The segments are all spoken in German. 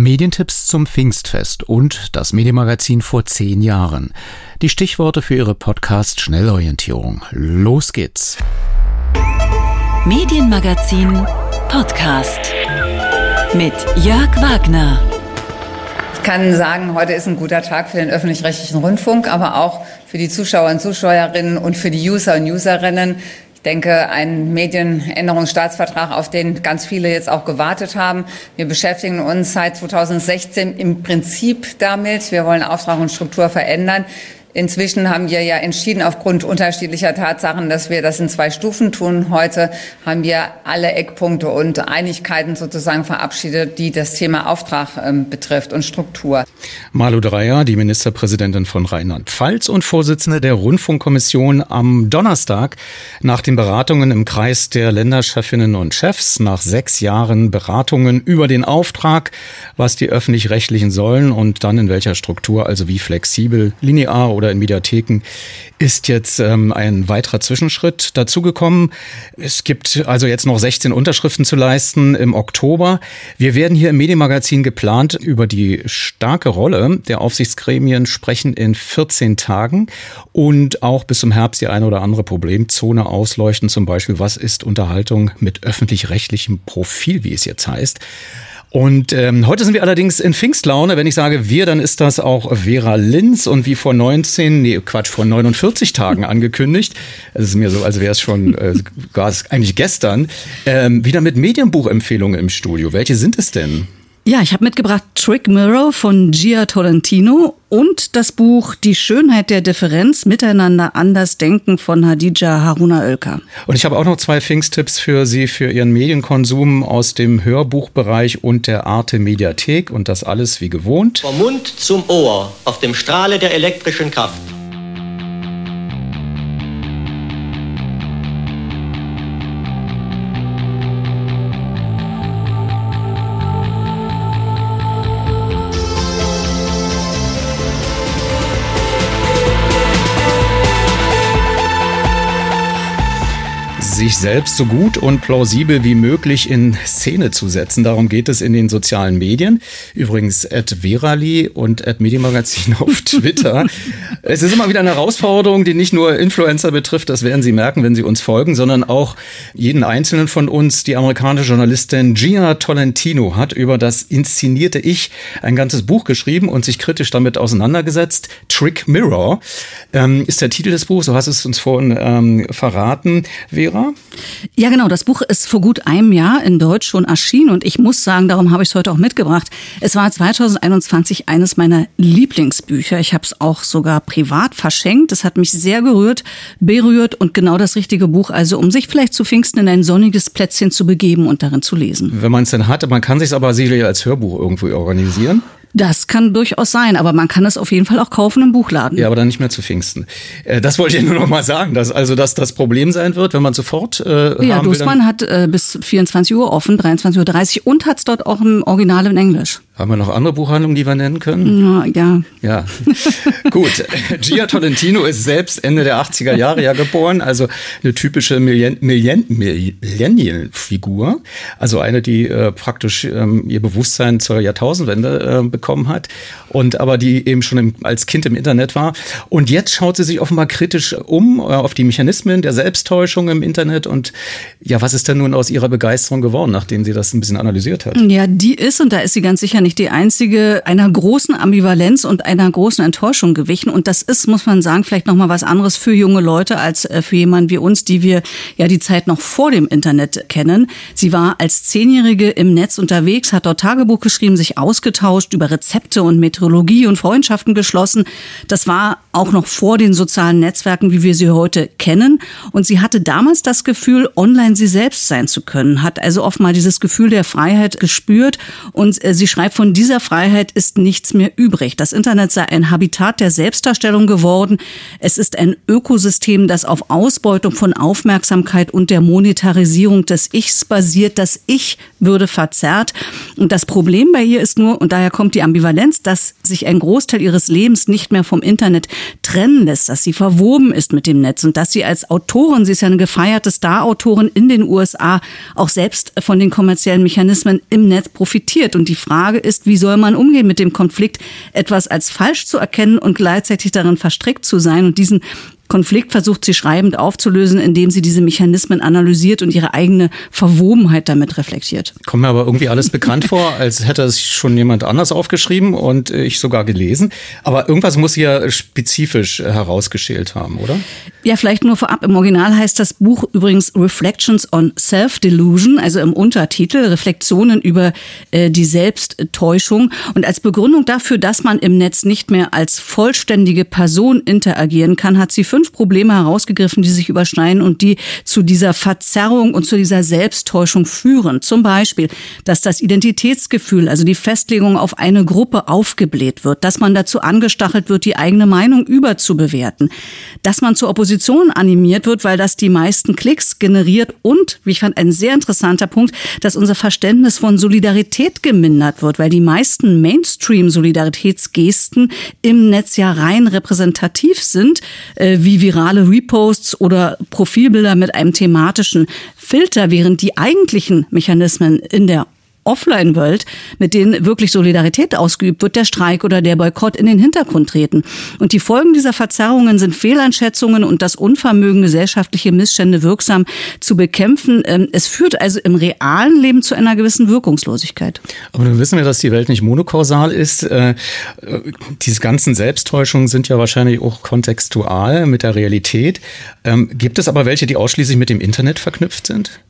Medientipps zum Pfingstfest und das Medienmagazin vor zehn Jahren. Die Stichworte für Ihre Podcast Schnellorientierung. Los geht's. Medienmagazin Podcast mit Jörg Wagner. Ich kann sagen, heute ist ein guter Tag für den öffentlich-rechtlichen Rundfunk, aber auch für die Zuschauer und Zuschauerinnen und für die User und Userinnen. Ich denke, ein Medienänderungsstaatsvertrag, auf den ganz viele jetzt auch gewartet haben. Wir beschäftigen uns seit 2016 im Prinzip damit. Wir wollen Auftrag und Struktur verändern. Inzwischen haben wir ja entschieden, aufgrund unterschiedlicher Tatsachen, dass wir das in zwei Stufen tun. Heute haben wir alle Eckpunkte und Einigkeiten sozusagen verabschiedet, die das Thema Auftrag ähm, betrifft und Struktur. Malu Dreyer, die Ministerpräsidentin von Rheinland-Pfalz und Vorsitzende der Rundfunkkommission am Donnerstag nach den Beratungen im Kreis der Länderchefinnen und Chefs, nach sechs Jahren Beratungen über den Auftrag, was die öffentlich-rechtlichen sollen und dann in welcher Struktur, also wie flexibel, linear oder in Mediatheken ist jetzt ähm, ein weiterer Zwischenschritt dazugekommen. Es gibt also jetzt noch 16 Unterschriften zu leisten im Oktober. Wir werden hier im Medienmagazin geplant über die starke Rolle der Aufsichtsgremien sprechen in 14 Tagen und auch bis zum Herbst die eine oder andere Problemzone ausleuchten. Zum Beispiel, was ist Unterhaltung mit öffentlich-rechtlichem Profil, wie es jetzt heißt. Und ähm, heute sind wir allerdings in Pfingstlaune. Wenn ich sage wir, dann ist das auch Vera Linz und wie vor 19, nee, Quatsch, vor 49 Tagen angekündigt. Es ist mir so, als wäre es schon äh, eigentlich gestern. Ähm, wieder mit Medienbuchempfehlungen im Studio. Welche sind es denn? Ja, ich habe mitgebracht Trick Mirror von Gia Tolentino und das Buch Die Schönheit der Differenz, Miteinander anders denken von Hadija Haruna Oelker. Und ich habe auch noch zwei Pfingsttipps für Sie für Ihren Medienkonsum aus dem Hörbuchbereich und der Arte Mediathek und das alles wie gewohnt. Vom Mund zum Ohr auf dem Strahle der elektrischen Kraft. Sich selbst so gut und plausibel wie möglich in Szene zu setzen. Darum geht es in den sozialen Medien. Übrigens at Verali und at Medienmagazin auf Twitter. es ist immer wieder eine Herausforderung, die nicht nur Influencer betrifft, das werden Sie merken, wenn Sie uns folgen, sondern auch jeden einzelnen von uns. Die amerikanische Journalistin Gia Tolentino hat über das inszenierte Ich ein ganzes Buch geschrieben und sich kritisch damit auseinandergesetzt. Trick Mirror ähm, ist der Titel des Buchs, so hast es uns vorhin ähm, verraten, Vera. Ja, genau. Das Buch ist vor gut einem Jahr in Deutsch schon erschienen und ich muss sagen, darum habe ich es heute auch mitgebracht. Es war 2021 eines meiner Lieblingsbücher. Ich habe es auch sogar privat verschenkt. Es hat mich sehr gerührt, berührt und genau das richtige Buch, also um sich vielleicht zu Pfingsten in ein sonniges Plätzchen zu begeben und darin zu lesen. Wenn man es denn hat, man kann sich aber sicherlich als Hörbuch irgendwo organisieren. Das kann durchaus sein, aber man kann es auf jeden Fall auch kaufen im Buchladen. Ja, aber dann nicht mehr zu Pfingsten. Äh, das wollte ich nur noch mal sagen, dass also dass das Problem sein wird, wenn man sofort äh, Ja, Dussmann hat äh, bis 24 Uhr offen, 23.30 Uhr und hat es dort auch im Original in Englisch. Haben wir noch andere Buchhandlungen, die wir nennen können? Ja, ja. Ja, gut. Gia Tolentino ist selbst Ende der 80er Jahre ja geboren, also eine typische Millennial-Figur. Also eine, die äh, praktisch ähm, ihr Bewusstsein zur Jahrtausendwende äh, bekommen hat und aber die eben schon im, als Kind im Internet war. Und jetzt schaut sie sich offenbar kritisch um äh, auf die Mechanismen der Selbsttäuschung im Internet. Und ja, was ist denn nun aus ihrer Begeisterung geworden, nachdem sie das ein bisschen analysiert hat? Ja, die ist, und da ist sie ganz sicher nicht nicht die einzige einer großen Ambivalenz und einer großen Enttäuschung gewichen. Und das ist, muss man sagen, vielleicht nochmal was anderes für junge Leute als äh, für jemanden wie uns, die wir ja die Zeit noch vor dem Internet kennen. Sie war als Zehnjährige im Netz unterwegs, hat dort Tagebuch geschrieben, sich ausgetauscht über Rezepte und Meteorologie und Freundschaften geschlossen. Das war auch noch vor den sozialen Netzwerken, wie wir sie heute kennen. Und sie hatte damals das Gefühl, online sie selbst sein zu können, hat also oft mal dieses Gefühl der Freiheit gespürt. Und äh, sie schreibt von dieser Freiheit ist nichts mehr übrig. Das Internet sei ein Habitat der Selbstdarstellung geworden. Es ist ein Ökosystem, das auf Ausbeutung von Aufmerksamkeit und der Monetarisierung des Ichs basiert. Das Ich würde verzerrt. Und das Problem bei ihr ist nur, und daher kommt die Ambivalenz, dass sich ein Großteil ihres Lebens nicht mehr vom Internet trennen lässt, dass sie verwoben ist mit dem Netz und dass sie als Autorin, sie ist ja eine gefeierte Star-Autorin in den USA, auch selbst von den kommerziellen Mechanismen im Netz profitiert. Und die Frage ist, ist, wie soll man umgehen mit dem Konflikt, etwas als falsch zu erkennen und gleichzeitig darin verstrickt zu sein und diesen Konflikt versucht sie schreibend aufzulösen, indem sie diese Mechanismen analysiert und ihre eigene Verwobenheit damit reflektiert. Kommt mir aber irgendwie alles bekannt vor, als hätte es schon jemand anders aufgeschrieben und ich sogar gelesen. Aber irgendwas muss sie ja spezifisch herausgeschält haben, oder? Ja, vielleicht nur vorab. Im Original heißt das Buch übrigens Reflections on Self-Delusion, also im Untertitel Reflexionen über äh, die Selbsttäuschung. Und als Begründung dafür, dass man im Netz nicht mehr als vollständige Person interagieren kann, hat sie fünf fünf Probleme herausgegriffen, die sich überschneiden und die zu dieser Verzerrung und zu dieser Selbsttäuschung führen. Zum Beispiel, dass das Identitätsgefühl, also die Festlegung auf eine Gruppe aufgebläht wird, dass man dazu angestachelt wird, die eigene Meinung überzubewerten, dass man zur Opposition animiert wird, weil das die meisten Klicks generiert und, wie ich fand, ein sehr interessanter Punkt, dass unser Verständnis von Solidarität gemindert wird, weil die meisten Mainstream-Solidaritätsgesten im Netz ja rein repräsentativ sind, äh, wie wie virale Reposts oder Profilbilder mit einem thematischen Filter, während die eigentlichen Mechanismen in der Offline-Welt, mit denen wirklich Solidarität ausgeübt wird, der Streik oder der Boykott in den Hintergrund treten. Und die Folgen dieser Verzerrungen sind Fehleinschätzungen und das Unvermögen, gesellschaftliche Missstände wirksam zu bekämpfen. Ähm, es führt also im realen Leben zu einer gewissen Wirkungslosigkeit. Aber nun wissen wir, dass die Welt nicht monokausal ist. Äh, diese ganzen Selbsttäuschungen sind ja wahrscheinlich auch kontextual mit der Realität. Ähm, gibt es aber welche, die ausschließlich mit dem Internet verknüpft sind?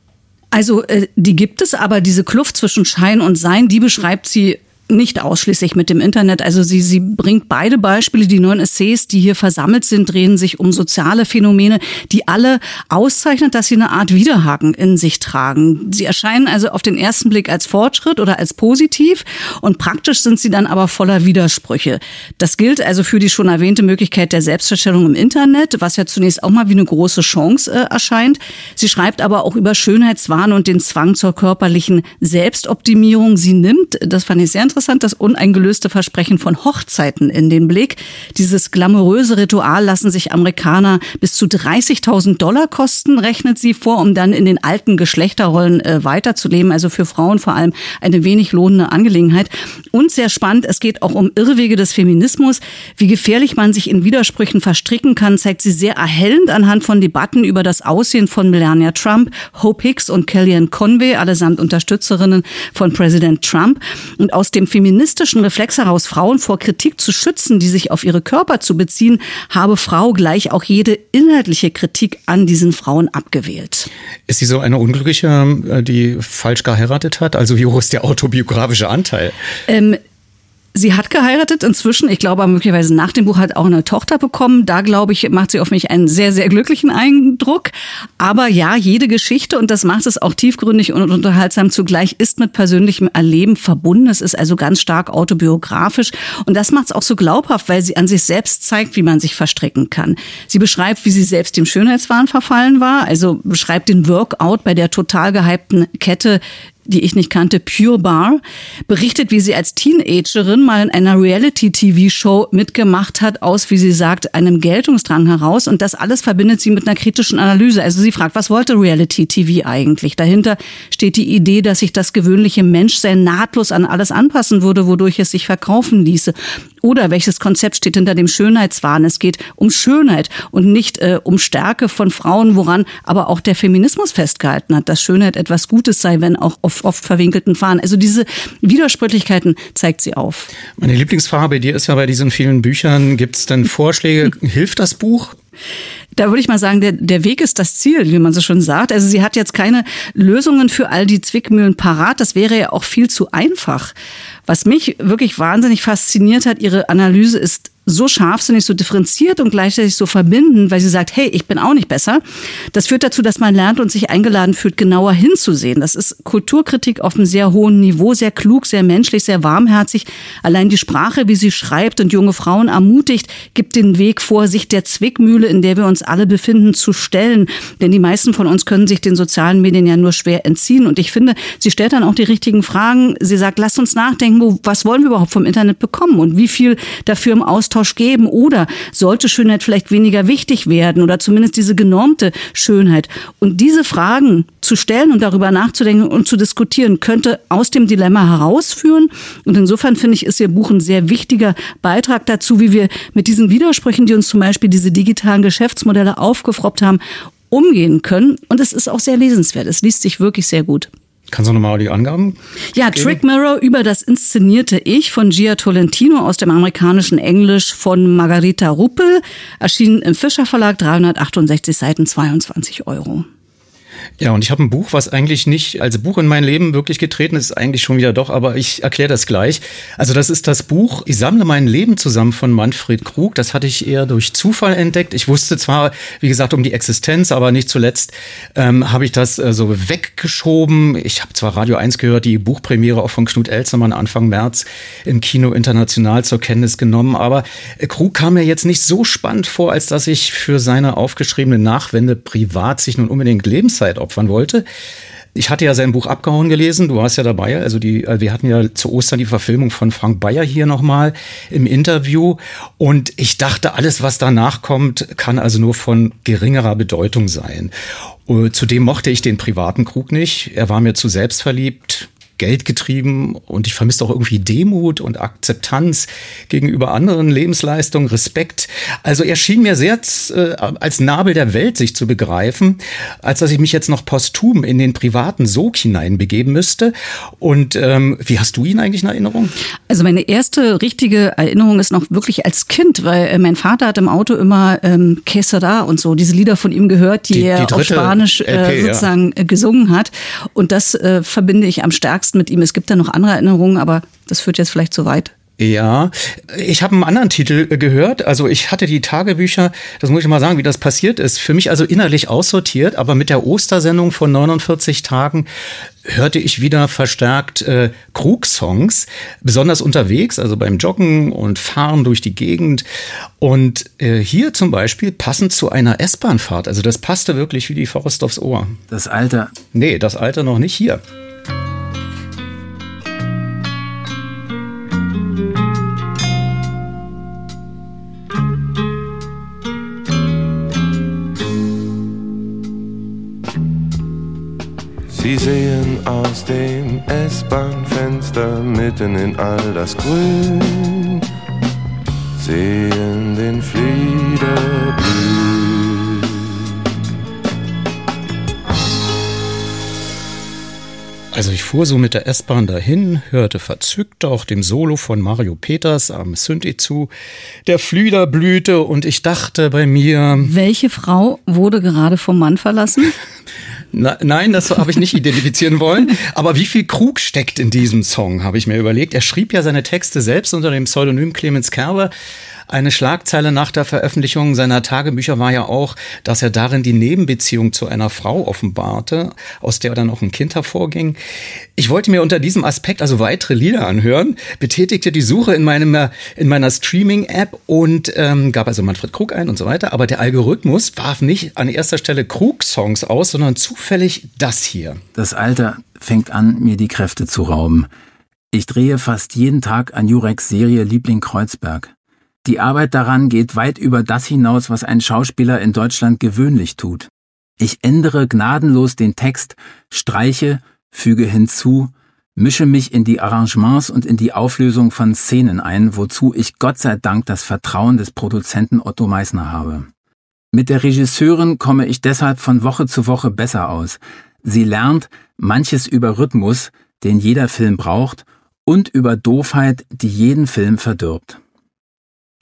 Also äh, die gibt es, aber diese Kluft zwischen Schein und Sein, die beschreibt sie nicht ausschließlich mit dem Internet. Also sie, sie bringt beide Beispiele. Die neuen Essays, die hier versammelt sind, drehen sich um soziale Phänomene, die alle auszeichnet, dass sie eine Art Widerhaken in sich tragen. Sie erscheinen also auf den ersten Blick als Fortschritt oder als positiv und praktisch sind sie dann aber voller Widersprüche. Das gilt also für die schon erwähnte Möglichkeit der Selbstverstellung im Internet, was ja zunächst auch mal wie eine große Chance äh, erscheint. Sie schreibt aber auch über Schönheitswahn und den Zwang zur körperlichen Selbstoptimierung. Sie nimmt, das fand ich sehr interessant, interessant das uneingelöste Versprechen von Hochzeiten in den Blick. Dieses glamouröse Ritual lassen sich Amerikaner bis zu 30.000 Dollar kosten, rechnet sie vor, um dann in den alten Geschlechterrollen äh, weiterzuleben. Also für Frauen vor allem eine wenig lohnende Angelegenheit. Und sehr spannend, es geht auch um Irrwege des Feminismus. Wie gefährlich man sich in Widersprüchen verstricken kann, zeigt sie sehr erhellend anhand von Debatten über das Aussehen von Melania Trump, Hope Hicks und Kellyanne Conway, allesamt Unterstützerinnen von Präsident Trump. Und aus dem feministischen Reflex heraus, Frauen vor Kritik zu schützen, die sich auf ihre Körper zu beziehen, habe Frau gleich auch jede inhaltliche Kritik an diesen Frauen abgewählt. Ist sie so eine Unglückliche, äh, die falsch geheiratet hat? Also wie hoch ist der autobiografische Anteil? Ähm, Sie hat geheiratet inzwischen. Ich glaube, möglicherweise nach dem Buch hat auch eine Tochter bekommen. Da, glaube ich, macht sie auf mich einen sehr, sehr glücklichen Eindruck. Aber ja, jede Geschichte, und das macht es auch tiefgründig und unterhaltsam zugleich, ist mit persönlichem Erleben verbunden. Es ist also ganz stark autobiografisch. Und das macht es auch so glaubhaft, weil sie an sich selbst zeigt, wie man sich verstricken kann. Sie beschreibt, wie sie selbst dem Schönheitswahn verfallen war. Also beschreibt den Workout bei der total gehypten Kette die ich nicht kannte, Pure Bar, berichtet, wie sie als Teenagerin mal in einer Reality-TV-Show mitgemacht hat, aus, wie sie sagt, einem Geltungsdrang heraus. Und das alles verbindet sie mit einer kritischen Analyse. Also sie fragt, was wollte Reality-TV eigentlich? Dahinter steht die Idee, dass sich das gewöhnliche Menschsein nahtlos an alles anpassen würde, wodurch es sich verkaufen ließe. Oder welches Konzept steht hinter dem Schönheitswahn? Es geht um Schönheit und nicht äh, um Stärke von Frauen, woran aber auch der Feminismus festgehalten hat, dass Schönheit etwas Gutes sei, wenn auch auf oft verwinkelten Fahnen. Also diese Widersprüchlichkeiten zeigt sie auf. Meine Lieblingsfarbe, die ist ja bei diesen vielen Büchern. Gibt es denn Vorschläge? Hilft das Buch? Da würde ich mal sagen, der, der Weg ist das Ziel, wie man so schon sagt. Also sie hat jetzt keine Lösungen für all die Zwickmühlen parat. Das wäre ja auch viel zu einfach. Was mich wirklich wahnsinnig fasziniert hat, ihre Analyse ist so scharfsinnig, so differenziert und gleichzeitig so verbindend, weil sie sagt, hey, ich bin auch nicht besser. Das führt dazu, dass man lernt und sich eingeladen fühlt, genauer hinzusehen. Das ist Kulturkritik auf einem sehr hohen Niveau, sehr klug, sehr menschlich, sehr warmherzig. Allein die Sprache, wie sie schreibt und junge Frauen ermutigt, gibt den Weg vor, sich der Zwickmühle, in der wir uns alle befinden, zu stellen. Denn die meisten von uns können sich den sozialen Medien ja nur schwer entziehen. Und ich finde, sie stellt dann auch die richtigen Fragen. Sie sagt, lasst uns nachdenken, was wollen wir überhaupt vom Internet bekommen und wie viel dafür im Austausch Austausch geben oder sollte Schönheit vielleicht weniger wichtig werden oder zumindest diese genormte Schönheit? Und diese Fragen zu stellen und darüber nachzudenken und zu diskutieren, könnte aus dem Dilemma herausführen. Und insofern finde ich, ist Ihr Buch ein sehr wichtiger Beitrag dazu, wie wir mit diesen Widersprüchen, die uns zum Beispiel diese digitalen Geschäftsmodelle aufgefroppt haben, umgehen können. Und es ist auch sehr lesenswert. Es liest sich wirklich sehr gut. Kannst du nochmal die Angaben? Ja, geben? Trick Mirror über das inszenierte Ich von Gia Tolentino aus dem amerikanischen Englisch von Margarita Ruppel, erschienen im Fischer Verlag, 368 Seiten, 22 Euro. Ja, und ich habe ein Buch, was eigentlich nicht als Buch in mein Leben wirklich getreten ist, eigentlich schon wieder doch, aber ich erkläre das gleich. Also das ist das Buch Ich sammle mein Leben zusammen von Manfred Krug. Das hatte ich eher durch Zufall entdeckt. Ich wusste zwar, wie gesagt, um die Existenz, aber nicht zuletzt ähm, habe ich das äh, so weggeschoben. Ich habe zwar Radio 1 gehört, die Buchpremiere auch von Knut Elzermann Anfang März im Kino international zur Kenntnis genommen, aber äh, Krug kam mir jetzt nicht so spannend vor, als dass ich für seine aufgeschriebene Nachwende privat sich nun unbedingt Lebenszeit Zeit opfern wollte. Ich hatte ja sein Buch Abgehauen gelesen, du warst ja dabei. Also die, äh, wir hatten ja zu Ostern die Verfilmung von Frank Bayer hier nochmal im Interview. Und ich dachte, alles, was danach kommt, kann also nur von geringerer Bedeutung sein. Und zudem mochte ich den privaten Krug nicht. Er war mir zu selbstverliebt. Geld getrieben und ich vermisse auch irgendwie Demut und Akzeptanz gegenüber anderen Lebensleistungen, Respekt. Also er schien mir sehr äh, als Nabel der Welt sich zu begreifen, als dass ich mich jetzt noch posthum in den privaten Sog hineinbegeben müsste. Und ähm, wie hast du ihn eigentlich in Erinnerung? Also meine erste richtige Erinnerung ist noch wirklich als Kind, weil äh, mein Vater hat im Auto immer ähm, Quesada und so diese Lieder von ihm gehört, die, die er die auf Spanisch äh, LP, sozusagen ja. gesungen hat. Und das äh, verbinde ich am stärksten mit ihm. Es gibt da noch andere Erinnerungen, aber das führt jetzt vielleicht zu weit. Ja, ich habe einen anderen Titel gehört. Also ich hatte die Tagebücher, das muss ich mal sagen, wie das passiert ist, für mich also innerlich aussortiert, aber mit der Ostersendung von 49 Tagen hörte ich wieder verstärkt äh, Krug-Songs, besonders unterwegs, also beim Joggen und Fahren durch die Gegend. Und äh, hier zum Beispiel passend zu einer S-Bahn-Fahrt. Also das passte wirklich wie die Faust aufs Ohr. Das Alter. Nee, das Alter noch nicht hier. Aus dem S-Bahn-Fenster mitten in all das Grün, sehen den Flieder blühen. Also ich fuhr so mit der S-Bahn dahin, hörte verzückt auch dem Solo von Mario Peters am Synthi zu, der Flieder blühte und ich dachte bei mir... Welche Frau wurde gerade vom Mann verlassen? Na, nein, das habe ich nicht identifizieren wollen. Aber wie viel Krug steckt in diesem Song, habe ich mir überlegt. Er schrieb ja seine Texte selbst unter dem Pseudonym Clemens Kerber. Eine Schlagzeile nach der Veröffentlichung seiner Tagebücher war ja auch, dass er darin die Nebenbeziehung zu einer Frau offenbarte, aus der dann auch ein Kind hervorging. Ich wollte mir unter diesem Aspekt also weitere Lieder anhören, betätigte die Suche in, meinem, in meiner Streaming-App und ähm, gab also Manfred Krug ein und so weiter. Aber der Algorithmus warf nicht an erster Stelle Krug-Songs aus, sondern zufällig das hier. Das Alter fängt an, mir die Kräfte zu rauben. Ich drehe fast jeden Tag an Jureks Serie Liebling Kreuzberg. Die Arbeit daran geht weit über das hinaus, was ein Schauspieler in Deutschland gewöhnlich tut. Ich ändere gnadenlos den Text, streiche, füge hinzu, mische mich in die Arrangements und in die Auflösung von Szenen ein, wozu ich Gott sei Dank das Vertrauen des Produzenten Otto Meissner habe. Mit der Regisseurin komme ich deshalb von Woche zu Woche besser aus. Sie lernt manches über Rhythmus, den jeder Film braucht, und über Doofheit, die jeden Film verdirbt.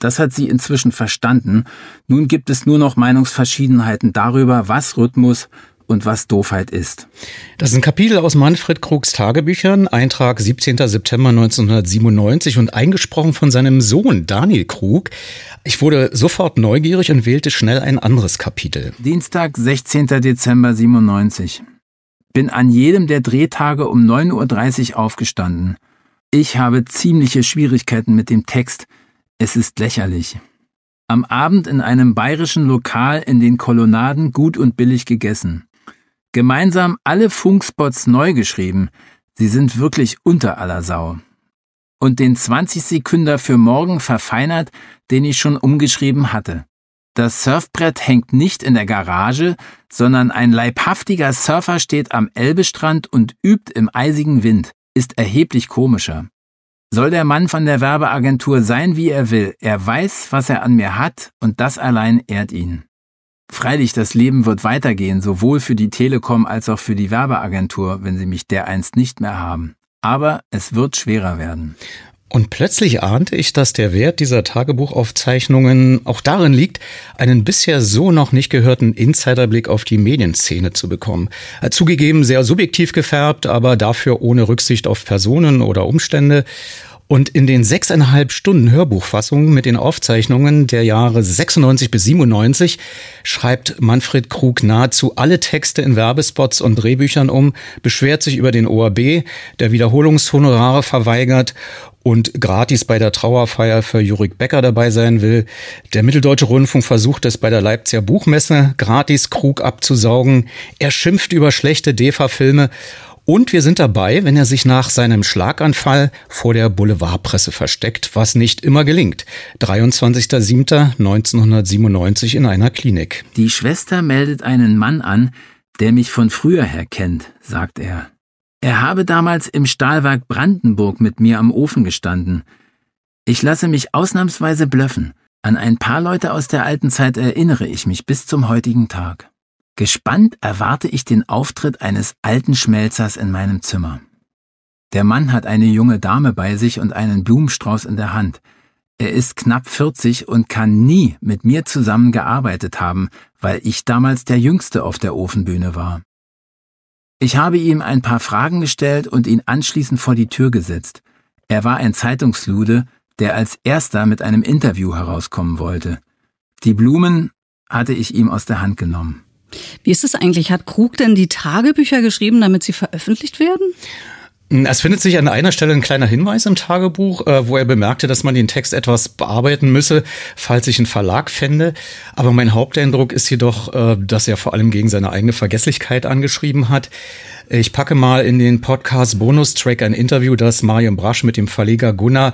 Das hat sie inzwischen verstanden. Nun gibt es nur noch Meinungsverschiedenheiten darüber, was Rhythmus und was Doofheit ist. Das ist ein Kapitel aus Manfred Krugs Tagebüchern, Eintrag 17. September 1997 und eingesprochen von seinem Sohn Daniel Krug. Ich wurde sofort neugierig und wählte schnell ein anderes Kapitel. Dienstag, 16. Dezember 97. Bin an jedem der Drehtage um 9.30 Uhr aufgestanden. Ich habe ziemliche Schwierigkeiten mit dem Text, es ist lächerlich. Am Abend in einem bayerischen Lokal in den Kolonnaden gut und billig gegessen. Gemeinsam alle Funkspots neu geschrieben. Sie sind wirklich unter aller Sau. und den 20 Sekünder für morgen verfeinert, den ich schon umgeschrieben hatte. Das Surfbrett hängt nicht in der Garage, sondern ein leibhaftiger Surfer steht am Elbestrand und übt im eisigen Wind, ist erheblich komischer. Soll der Mann von der Werbeagentur sein, wie er will, er weiß, was er an mir hat, und das allein ehrt ihn. Freilich, das Leben wird weitergehen, sowohl für die Telekom als auch für die Werbeagentur, wenn sie mich dereinst nicht mehr haben. Aber es wird schwerer werden. Und plötzlich ahnte ich, dass der Wert dieser Tagebuchaufzeichnungen auch darin liegt, einen bisher so noch nicht gehörten Insiderblick auf die Medienszene zu bekommen. Zugegeben sehr subjektiv gefärbt, aber dafür ohne Rücksicht auf Personen oder Umstände. Und in den sechseinhalb Stunden Hörbuchfassungen mit den Aufzeichnungen der Jahre 96 bis 97 schreibt Manfred Krug nahezu alle Texte in Werbespots und Drehbüchern um, beschwert sich über den ORB, der Wiederholungshonorare verweigert und gratis bei der Trauerfeier für Jurik Becker dabei sein will. Der Mitteldeutsche Rundfunk versucht es bei der Leipziger Buchmesse gratis Krug abzusaugen. Er schimpft über schlechte DEFA-Filme und wir sind dabei, wenn er sich nach seinem Schlaganfall vor der Boulevardpresse versteckt, was nicht immer gelingt. 23.07.1997 in einer Klinik. Die Schwester meldet einen Mann an, der mich von früher her kennt, sagt er. Er habe damals im Stahlwerk Brandenburg mit mir am Ofen gestanden. Ich lasse mich ausnahmsweise blöffen. An ein paar Leute aus der alten Zeit erinnere ich mich bis zum heutigen Tag. Gespannt erwarte ich den Auftritt eines alten Schmelzers in meinem Zimmer. Der Mann hat eine junge Dame bei sich und einen Blumenstrauß in der Hand. Er ist knapp 40 und kann nie mit mir zusammen gearbeitet haben, weil ich damals der Jüngste auf der Ofenbühne war. Ich habe ihm ein paar Fragen gestellt und ihn anschließend vor die Tür gesetzt. Er war ein Zeitungslude, der als erster mit einem Interview herauskommen wollte. Die Blumen hatte ich ihm aus der Hand genommen. Wie ist es eigentlich? Hat Krug denn die Tagebücher geschrieben, damit sie veröffentlicht werden? Es findet sich an einer Stelle ein kleiner Hinweis im Tagebuch, äh, wo er bemerkte, dass man den Text etwas bearbeiten müsse, falls sich ein Verlag fände. Aber mein Haupteindruck ist jedoch, äh, dass er vor allem gegen seine eigene Vergesslichkeit angeschrieben hat. Ich packe mal in den Podcast Bonustrack ein Interview, das Marion Brasch mit dem Verleger Gunnar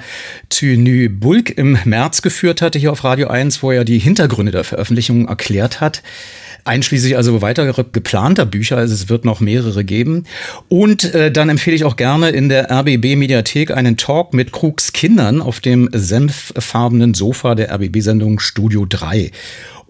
Thünü Bulk im März geführt hatte hier auf Radio 1, wo er die Hintergründe der Veröffentlichung erklärt hat einschließlich also weitere geplanter Bücher, also es wird noch mehrere geben. Und äh, dann empfehle ich auch gerne in der RBB Mediathek einen Talk mit Krugs Kindern auf dem senffarbenen Sofa der RBB-Sendung Studio 3.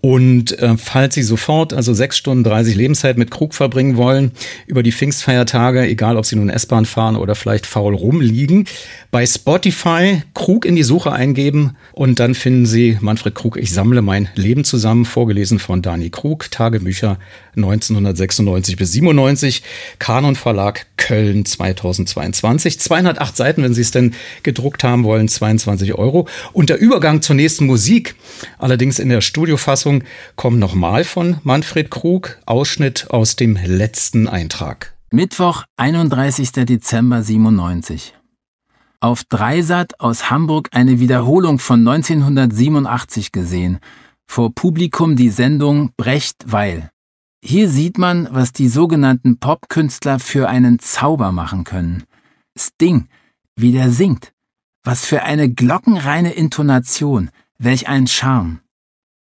Und äh, falls Sie sofort, also sechs Stunden 30 Lebenszeit mit Krug verbringen wollen, über die Pfingstfeiertage, egal ob Sie nun S-Bahn fahren oder vielleicht faul rumliegen, bei Spotify Krug in die Suche eingeben und dann finden Sie Manfred Krug, ich sammle mein Leben zusammen, vorgelesen von Dani Krug, Tagebücher 1996 bis 97, Kanon Verlag Köln 2022. 208 Seiten, wenn Sie es denn gedruckt haben wollen, 22 Euro. Und der Übergang zur nächsten Musik, allerdings in der Studiofassung, kommt nochmal von Manfred Krug, Ausschnitt aus dem letzten Eintrag. Mittwoch, 31. Dezember 97 auf Dreisat aus Hamburg eine Wiederholung von 1987 gesehen, vor Publikum die Sendung Brecht Weil. Hier sieht man, was die sogenannten Popkünstler für einen Zauber machen können. Sting, wie der singt. Was für eine glockenreine Intonation, welch ein Charme.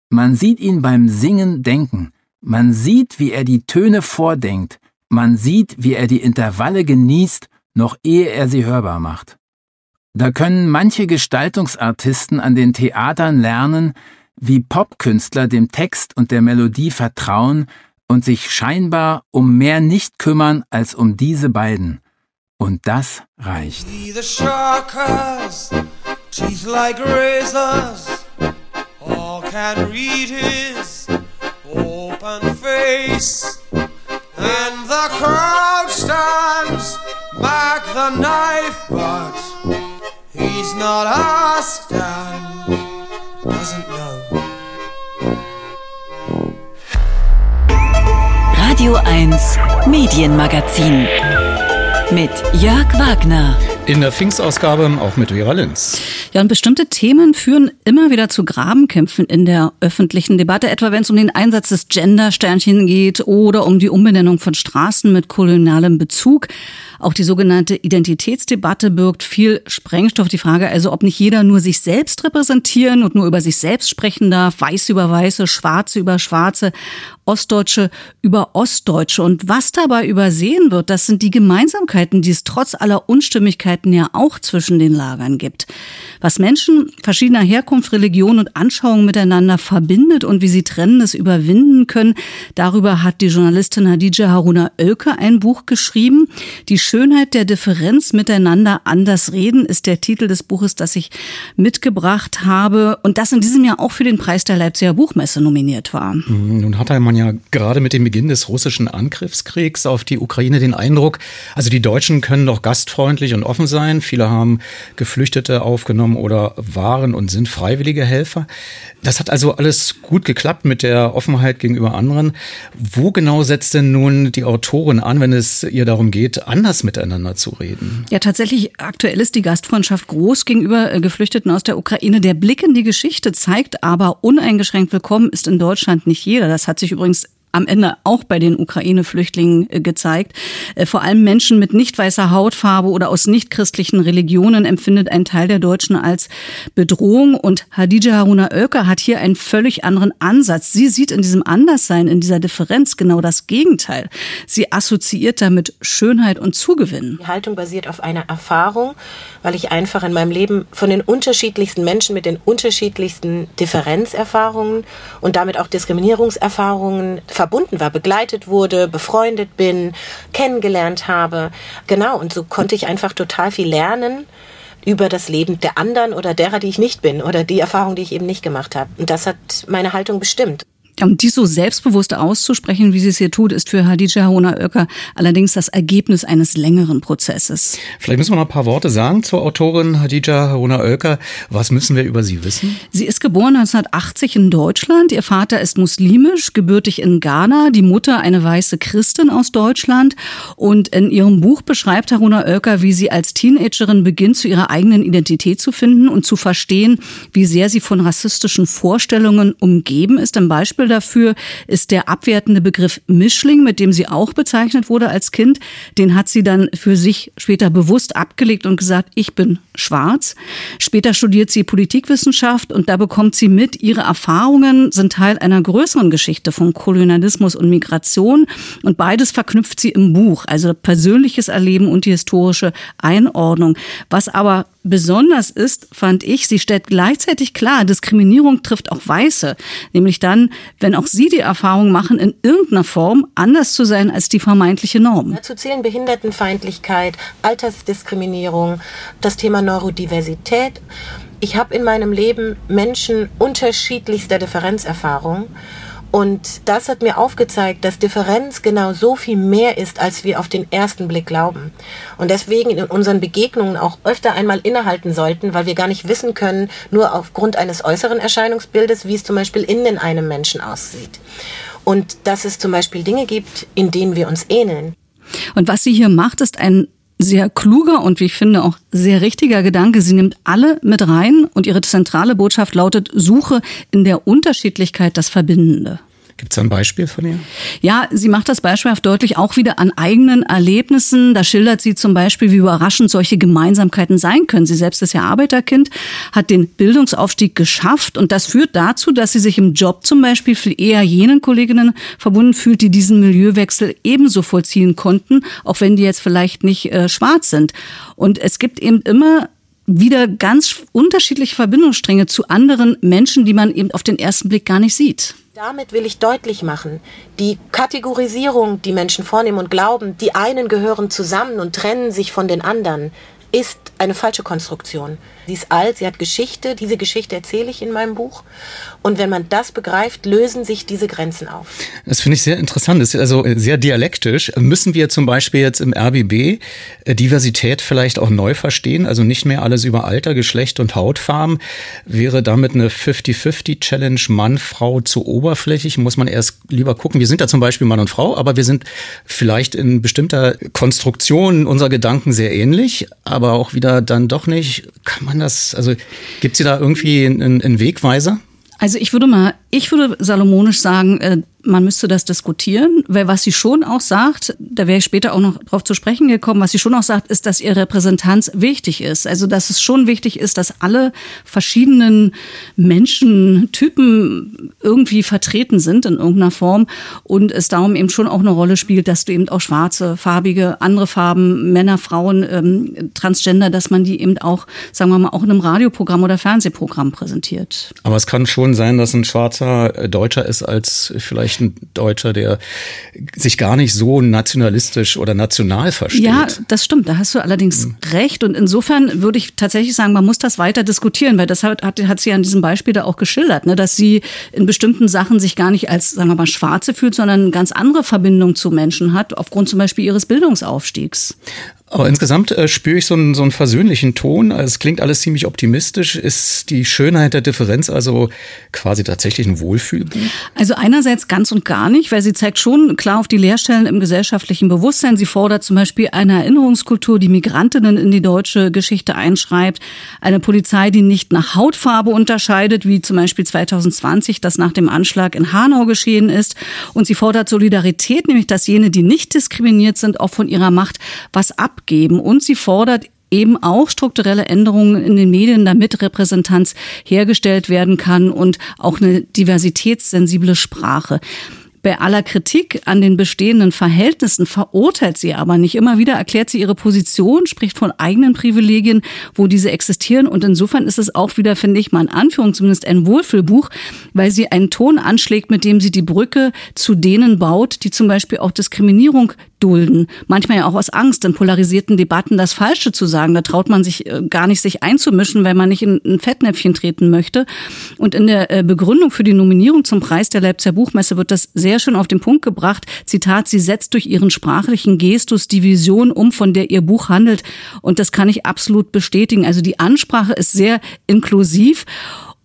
Man sieht ihn beim Singen denken, man sieht, wie er die Töne vordenkt, man sieht, wie er die Intervalle genießt, noch ehe er sie hörbar macht. Da können manche Gestaltungsartisten an den Theatern lernen, wie Popkünstler dem Text und der Melodie vertrauen und sich scheinbar um mehr nicht kümmern als um diese beiden. Und das reicht. And the crowd stands back the knife, but He's not asked and doesn't know. Radio 1 Medienmagazin mit Jörg Wagner. In der Pfingstausgabe auch mit Vera Linz. Ja, und bestimmte Themen führen immer wieder zu Grabenkämpfen in der öffentlichen Debatte, etwa wenn es um den Einsatz des Gender-Sternchen geht oder um die Umbenennung von Straßen mit kolonialem Bezug. Auch die sogenannte Identitätsdebatte birgt viel Sprengstoff. Die Frage also, ob nicht jeder nur sich selbst repräsentieren und nur über sich selbst sprechen darf, Weiße über Weiße, Schwarze über Schwarze, Ostdeutsche über Ostdeutsche. Und was dabei übersehen wird, das sind die Gemeinsamkeiten, die es trotz aller Unstimmigkeiten ja auch zwischen den Lagern gibt. Was Menschen verschiedener Herkunft, Religion und Anschauungen miteinander verbindet und wie sie Trennendes überwinden können, darüber hat die Journalistin Hadija Haruna Oelke ein Buch geschrieben. Die Schönheit der Differenz miteinander anders reden ist der Titel des Buches, das ich mitgebracht habe und das in diesem Jahr auch für den Preis der Leipziger Buchmesse nominiert war. Nun hat man ja gerade mit dem Beginn des russischen Angriffskriegs auf die Ukraine den Eindruck, also die Deutschen können doch gastfreundlich und offen sein. Viele haben Geflüchtete aufgenommen oder waren und sind freiwillige Helfer. Das hat also alles gut geklappt mit der Offenheit gegenüber anderen. Wo genau setzt denn nun die Autorin an, wenn es ihr darum geht, anders miteinander zu reden? Ja, tatsächlich aktuell ist die Gastfreundschaft groß gegenüber äh, Geflüchteten aus der Ukraine. Der Blick in die Geschichte zeigt aber, uneingeschränkt willkommen ist in Deutschland nicht jeder. Das hat sich übrigens Billings am Ende auch bei den Ukraine-Flüchtlingen äh, gezeigt. Äh, vor allem Menschen mit nicht weißer Hautfarbe oder aus nicht-christlichen Religionen empfindet ein Teil der Deutschen als Bedrohung. Und Hadija Haruna Oelker hat hier einen völlig anderen Ansatz. Sie sieht in diesem Anderssein, in dieser Differenz genau das Gegenteil. Sie assoziiert damit Schönheit und Zugewinn. Die Haltung basiert auf einer Erfahrung, weil ich einfach in meinem Leben von den unterschiedlichsten Menschen mit den unterschiedlichsten Differenzerfahrungen und damit auch Diskriminierungserfahrungen war, begleitet wurde, befreundet bin, kennengelernt habe. Genau, und so konnte ich einfach total viel lernen über das Leben der anderen oder derer, die ich nicht bin oder die Erfahrung, die ich eben nicht gemacht habe. Und das hat meine Haltung bestimmt. Ja, und dies so selbstbewusst auszusprechen, wie sie es hier tut, ist für Hadija Hona Oecker allerdings das Ergebnis eines längeren Prozesses. Vielleicht müssen wir noch ein paar Worte sagen zur Autorin Hadija Hona Oecker. Was müssen wir über sie wissen? Sie ist geboren 1980 in Deutschland. Ihr Vater ist muslimisch, gebürtig in Ghana, die Mutter eine weiße Christin aus Deutschland. Und in ihrem Buch beschreibt Haruna Oecker, wie sie als Teenagerin beginnt, zu ihrer eigenen Identität zu finden und zu verstehen, wie sehr sie von rassistischen Vorstellungen umgeben ist. Im Beispiel Beispiel dafür ist der abwertende Begriff Mischling, mit dem sie auch bezeichnet wurde als Kind. Den hat sie dann für sich später bewusst abgelegt und gesagt, ich bin schwarz. Später studiert sie Politikwissenschaft und da bekommt sie mit, ihre Erfahrungen sind Teil einer größeren Geschichte von Kolonialismus und Migration und beides verknüpft sie im Buch, also persönliches Erleben und die historische Einordnung. Was aber besonders ist, fand ich, sie stellt gleichzeitig klar, Diskriminierung trifft auch Weiße, nämlich dann, wenn auch sie die Erfahrung machen, in irgendeiner Form anders zu sein als die vermeintliche Norm. Dazu zählen Behindertenfeindlichkeit, Altersdiskriminierung, das Thema Neurodiversität. Ich habe in meinem Leben Menschen unterschiedlichster Differenzerfahrung und das hat mir aufgezeigt, dass Differenz genau so viel mehr ist, als wir auf den ersten Blick glauben. Und deswegen in unseren Begegnungen auch öfter einmal innehalten sollten, weil wir gar nicht wissen können, nur aufgrund eines äußeren Erscheinungsbildes, wie es zum Beispiel innen einem Menschen aussieht. Und dass es zum Beispiel Dinge gibt, in denen wir uns ähneln. Und was sie hier macht, ist ein sehr kluger und wie ich finde auch sehr richtiger Gedanke. Sie nimmt alle mit rein und ihre zentrale Botschaft lautet, suche in der Unterschiedlichkeit das Verbindende. Gibt es ein Beispiel von ihr? Ja, sie macht das beispielhaft deutlich auch wieder an eigenen Erlebnissen. Da schildert sie zum Beispiel, wie überraschend solche Gemeinsamkeiten sein können. Sie selbst ist ja Arbeiterkind, hat den Bildungsaufstieg geschafft und das führt dazu, dass sie sich im Job zum Beispiel viel eher jenen Kolleginnen verbunden fühlt, die diesen Milieuwechsel ebenso vollziehen konnten, auch wenn die jetzt vielleicht nicht äh, schwarz sind. Und es gibt eben immer wieder ganz unterschiedliche Verbindungsstränge zu anderen Menschen, die man eben auf den ersten Blick gar nicht sieht. Damit will ich deutlich machen, die Kategorisierung, die Menschen vornehmen und glauben, die einen gehören zusammen und trennen sich von den anderen, ist eine falsche Konstruktion. Sie ist alt, sie hat Geschichte, diese Geschichte erzähle ich in meinem Buch. Und wenn man das begreift, lösen sich diese Grenzen auf. Das finde ich sehr interessant, das ist also sehr dialektisch. Müssen wir zum Beispiel jetzt im RBB äh, Diversität vielleicht auch neu verstehen? Also nicht mehr alles über Alter, Geschlecht und Hautfarben. Wäre damit eine 50-50-Challenge Mann, Frau zu oberflächlich? Muss man erst lieber gucken. Wir sind da zum Beispiel Mann und Frau, aber wir sind vielleicht in bestimmter Konstruktion unserer Gedanken sehr ähnlich, aber auch wieder dann doch nicht. Kann man das, also gibt es da irgendwie einen, einen Wegweiser? Also ich würde mal, ich würde salomonisch sagen, äh, man müsste das diskutieren, weil was sie schon auch sagt, da wäre ich später auch noch drauf zu sprechen gekommen, was sie schon auch sagt, ist, dass ihr Repräsentanz wichtig ist. Also dass es schon wichtig ist, dass alle verschiedenen Menschentypen irgendwie vertreten sind in irgendeiner Form und es darum eben schon auch eine Rolle spielt, dass du eben auch schwarze, farbige, andere Farben, Männer, Frauen, ähm, Transgender, dass man die eben auch, sagen wir mal, auch in einem Radioprogramm oder Fernsehprogramm präsentiert. Aber es kann schon sein, dass ein schwarzer Deutscher ist als vielleicht ein Deutscher, der sich gar nicht so nationalistisch oder national versteht. Ja, das stimmt. Da hast du allerdings mhm. recht. Und insofern würde ich tatsächlich sagen, man muss das weiter diskutieren, weil das hat, hat, hat sie an diesem Beispiel da auch geschildert, ne, dass sie in bestimmten Sachen sich gar nicht als, sagen wir mal, Schwarze fühlt, sondern eine ganz andere Verbindung zu Menschen hat, aufgrund zum Beispiel ihres Bildungsaufstiegs. Aber insgesamt äh, spüre ich so einen, so einen versöhnlichen Ton. Also es klingt alles ziemlich optimistisch. Ist die Schönheit der Differenz also quasi tatsächlich ein Wohlfühlbuch? Also einerseits ganz und gar nicht, weil sie zeigt schon klar auf die Leerstellen im gesellschaftlichen Bewusstsein. Sie fordert zum Beispiel eine Erinnerungskultur, die Migrantinnen in die deutsche Geschichte einschreibt. Eine Polizei, die nicht nach Hautfarbe unterscheidet, wie zum Beispiel 2020 das nach dem Anschlag in Hanau geschehen ist. Und sie fordert Solidarität, nämlich dass jene, die nicht diskriminiert sind, auch von ihrer Macht was ab abgeben. Und sie fordert eben auch strukturelle Änderungen in den Medien, damit Repräsentanz hergestellt werden kann und auch eine diversitätssensible Sprache. Bei aller Kritik an den bestehenden Verhältnissen verurteilt sie aber nicht. Immer wieder erklärt sie ihre Position, spricht von eigenen Privilegien, wo diese existieren. Und insofern ist es auch wieder, finde ich mal in Anführung zumindest ein Wohlfühlbuch, weil sie einen Ton anschlägt, mit dem sie die Brücke zu denen baut, die zum Beispiel auch Diskriminierung dulden. Manchmal ja auch aus Angst, in polarisierten Debatten das Falsche zu sagen. Da traut man sich äh, gar nicht, sich einzumischen, weil man nicht in ein Fettnäpfchen treten möchte. Und in der äh, Begründung für die Nominierung zum Preis der Leipziger Buchmesse wird das sehr schön auf den Punkt gebracht. Zitat, sie setzt durch ihren sprachlichen Gestus die Vision um, von der ihr Buch handelt. Und das kann ich absolut bestätigen. Also die Ansprache ist sehr inklusiv.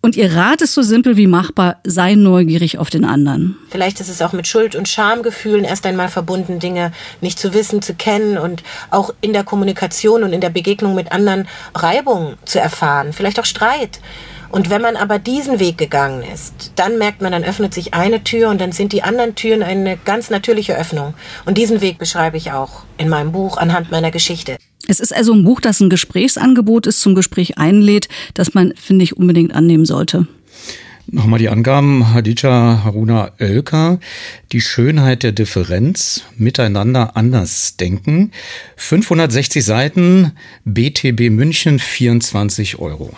Und ihr Rat ist so simpel wie machbar, sei neugierig auf den anderen. Vielleicht ist es auch mit Schuld- und Schamgefühlen erst einmal verbunden, Dinge nicht zu wissen, zu kennen und auch in der Kommunikation und in der Begegnung mit anderen Reibung zu erfahren, vielleicht auch Streit. Und wenn man aber diesen Weg gegangen ist, dann merkt man, dann öffnet sich eine Tür und dann sind die anderen Türen eine ganz natürliche Öffnung. Und diesen Weg beschreibe ich auch in meinem Buch anhand meiner Geschichte. Es ist also ein Buch, das ein Gesprächsangebot ist, zum Gespräch einlädt, das man, finde ich, unbedingt annehmen sollte. Nochmal die Angaben, Hadija Haruna Oelker, die Schönheit der Differenz, miteinander anders denken. 560 Seiten, BTB München, 24 Euro.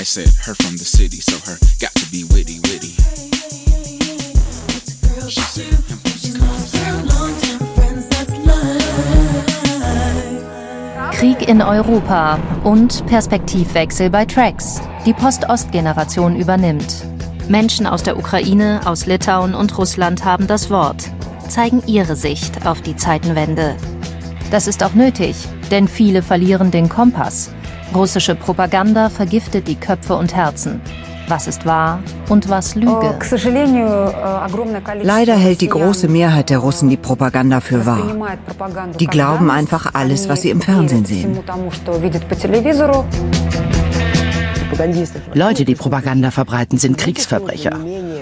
I said her from the city, so her got to be witty, witty. She said, Krieg in Europa und Perspektivwechsel bei Trax. Die Post-Ost-Generation übernimmt. Menschen aus der Ukraine, aus Litauen und Russland haben das Wort, zeigen ihre Sicht auf die Zeitenwende. Das ist auch nötig, denn viele verlieren den Kompass. Russische Propaganda vergiftet die Köpfe und Herzen. Was ist wahr und was Lüge? Leider hält die große Mehrheit der Russen die Propaganda für wahr. Die glauben einfach alles, was sie im Fernsehen sehen. Leute, die Propaganda verbreiten, sind Kriegsverbrecher.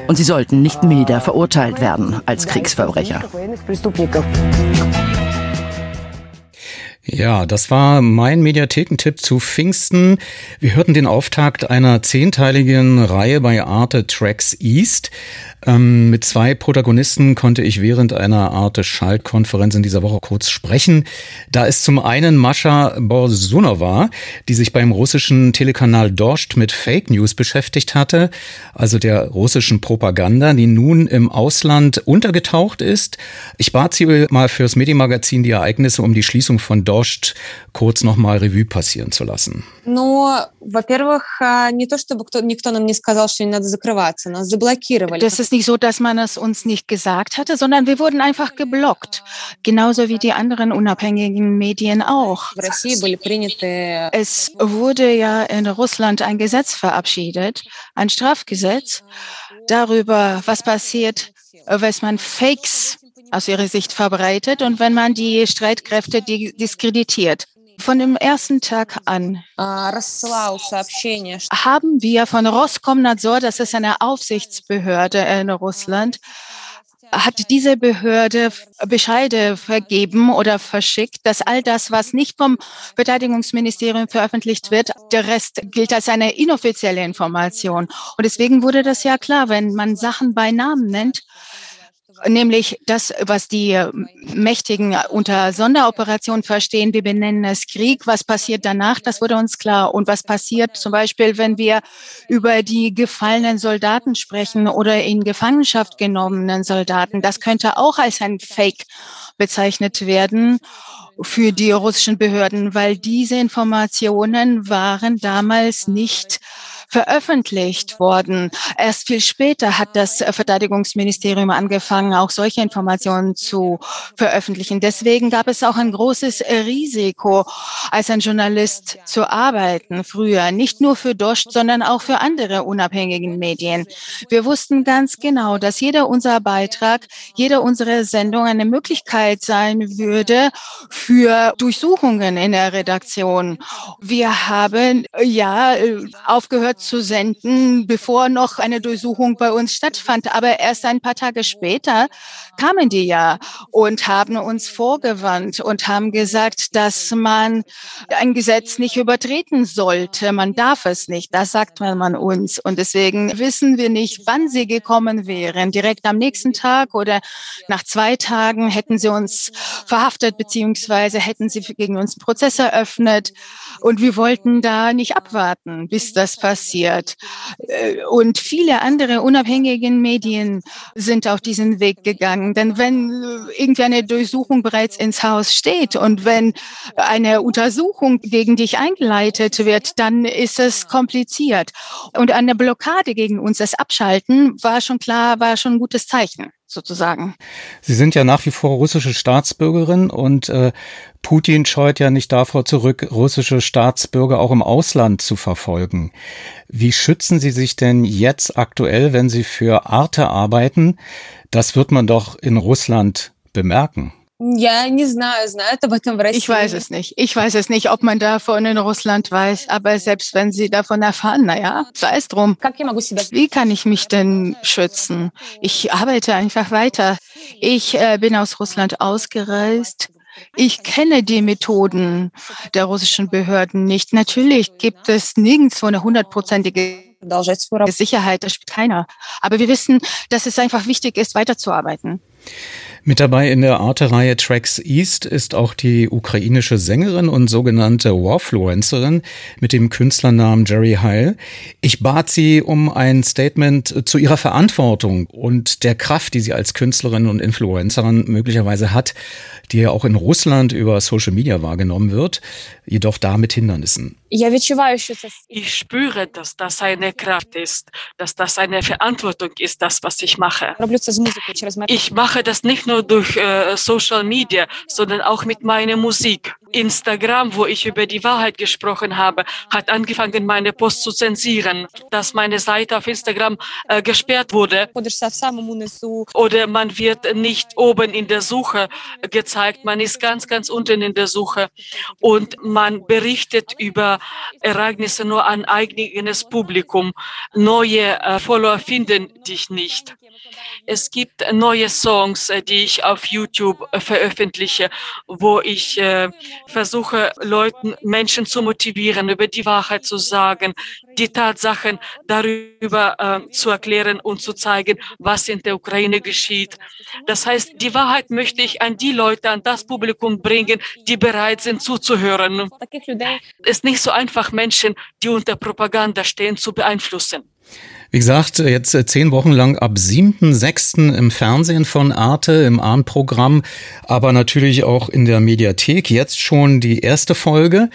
Und sie sollten nicht milder verurteilt werden als Kriegsverbrecher. Ja, das war mein Mediathekentipp zu Pfingsten. Wir hörten den Auftakt einer zehnteiligen Reihe bei Arte Tracks East. Ähm, mit zwei Protagonisten konnte ich während einer Art Schaltkonferenz in dieser Woche kurz sprechen. Da ist zum einen Mascha Borsunova, die sich beim russischen Telekanal Dorscht mit Fake News beschäftigt hatte, also der russischen Propaganda, die nun im Ausland untergetaucht ist. Ich bat sie mal fürs Medienmagazin die Ereignisse um die Schließung von Dorscht kurz nochmal Revue passieren zu lassen. Das ist nicht so, dass man es uns nicht gesagt hatte, sondern wir wurden einfach geblockt. Genauso wie die anderen unabhängigen Medien auch. Es wurde ja in Russland ein Gesetz verabschiedet, ein Strafgesetz darüber, was passiert, wenn man Fakes aus ihrer Sicht verbreitet und wenn man die Streitkräfte diskreditiert. Von dem ersten Tag an haben wir von Roskomnadzor, das ist eine Aufsichtsbehörde in Russland, hat diese Behörde Bescheide vergeben oder verschickt, dass all das, was nicht vom Verteidigungsministerium veröffentlicht wird, der Rest gilt als eine inoffizielle Information. Und deswegen wurde das ja klar, wenn man Sachen bei Namen nennt, nämlich das, was die äh, Mächtigen unter Sonderoperation verstehen. Wir benennen es Krieg. Was passiert danach? Das wurde uns klar. Und was passiert zum Beispiel, wenn wir über die gefallenen Soldaten sprechen oder in Gefangenschaft genommenen Soldaten? Das könnte auch als ein Fake bezeichnet werden für die russischen Behörden, weil diese Informationen waren damals nicht veröffentlicht worden. Erst viel später hat das Verteidigungsministerium angefangen, auch solche Informationen zu veröffentlichen. Deswegen gab es auch ein großes Risiko, als ein Journalist zu arbeiten früher, nicht nur für Dost, sondern auch für andere unabhängige Medien. Wir wussten ganz genau, dass jeder unser Beitrag, jede unsere Sendung eine Möglichkeit sein würde für Durchsuchungen in der Redaktion. Wir haben ja aufgehört zu senden, bevor noch eine Durchsuchung bei uns stattfand. Aber erst ein paar Tage später kamen die ja und haben uns vorgewandt und haben gesagt, dass man ein Gesetz nicht übertreten sollte. Man darf es nicht. Das sagt man uns. Und deswegen wissen wir nicht, wann sie gekommen wären. Direkt am nächsten Tag oder nach zwei Tagen hätten sie uns verhaftet, beziehungsweise hätten sie gegen uns einen Prozess eröffnet. Und wir wollten da nicht abwarten, bis das passiert passiert. Äh, und viele andere unabhängige Medien sind auf diesen Weg gegangen. Denn wenn äh, irgendwie eine Durchsuchung bereits ins Haus steht und wenn eine Untersuchung gegen dich eingeleitet wird, dann ist es kompliziert. Und eine Blockade gegen uns, das Abschalten, war schon klar, war schon ein gutes Zeichen sozusagen. Sie sind ja nach wie vor russische Staatsbürgerin und äh, Putin scheut ja nicht davor zurück, russische Staatsbürger auch im Ausland zu verfolgen. Wie schützen Sie sich denn jetzt aktuell, wenn Sie für Arte arbeiten? Das wird man doch in Russland bemerken. Ich weiß es nicht. Ich weiß es nicht, ob man davon in Russland weiß. Aber selbst wenn Sie davon erfahren, naja, sei es drum. Wie kann ich mich denn schützen? Ich arbeite einfach weiter. Ich äh, bin aus Russland ausgereist. Ich kenne die Methoden der russischen Behörden nicht. Natürlich gibt es nirgendwo eine hundertprozentige Sicherheit, das spielt keiner. Aber wir wissen, dass es einfach wichtig ist, weiterzuarbeiten. Mit dabei in der Arte-Reihe Tracks East ist auch die ukrainische Sängerin und sogenannte Warfluencerin mit dem Künstlernamen Jerry Heil. Ich bat sie um ein Statement zu ihrer Verantwortung und der Kraft, die sie als Künstlerin und Influencerin möglicherweise hat, die ja auch in Russland über Social Media wahrgenommen wird, jedoch da mit Hindernissen. Ich spüre, dass das eine Kraft ist, dass das eine Verantwortung ist, das, was ich mache. Ich mache das nicht nur durch äh, Social Media, sondern auch mit meiner Musik. Instagram, wo ich über die Wahrheit gesprochen habe, hat angefangen, meine Post zu zensieren, dass meine Seite auf Instagram äh, gesperrt wurde. Oder man wird nicht oben in der Suche gezeigt, man ist ganz, ganz unten in der Suche und man berichtet über Ereignisse nur an eigenes Publikum. Neue äh, Follower finden dich nicht. Es gibt neue Songs, äh, die ich auf YouTube äh, veröffentliche, wo ich äh, versuche, Leuten, Menschen zu motivieren, über die Wahrheit zu sagen, die Tatsachen darüber äh, zu erklären und zu zeigen, was in der Ukraine geschieht. Das heißt, die Wahrheit möchte ich an die Leute, an das Publikum bringen, die bereit sind zuzuhören. Es ist nicht so einfach, Menschen, die unter Propaganda stehen, zu beeinflussen. Wie gesagt, jetzt äh, zehn Wochen lang ab 7.6. im Fernsehen von Arte, im Ahn-Programm, aber natürlich auch in der Mediathek. Jetzt schon die erste Folge.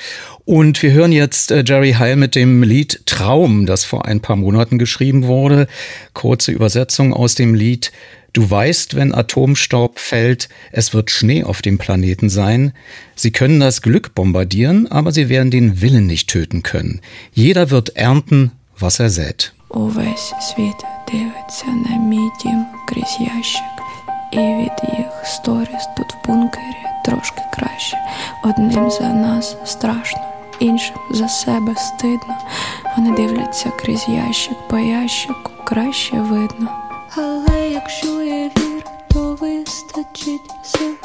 Und wir hören jetzt äh, Jerry Heil mit dem Lied Traum, das vor ein paar Monaten geschrieben wurde. Kurze Übersetzung aus dem Lied. Du weißt, wenn Atomstaub fällt, es wird Schnee auf dem Planeten sein. Sie können das Glück bombardieren, aber sie werden den Willen nicht töten können. Jeder wird ernten, was er sät. Увесь світ дивиться на мій дім крізь ящик, і від їх сторіс тут в бункері трошки краще. Одним за нас страшно, іншим за себе стидно. Вони дивляться крізь ящик по ящику, краще видно. Але якщо є вір, то вистачить сил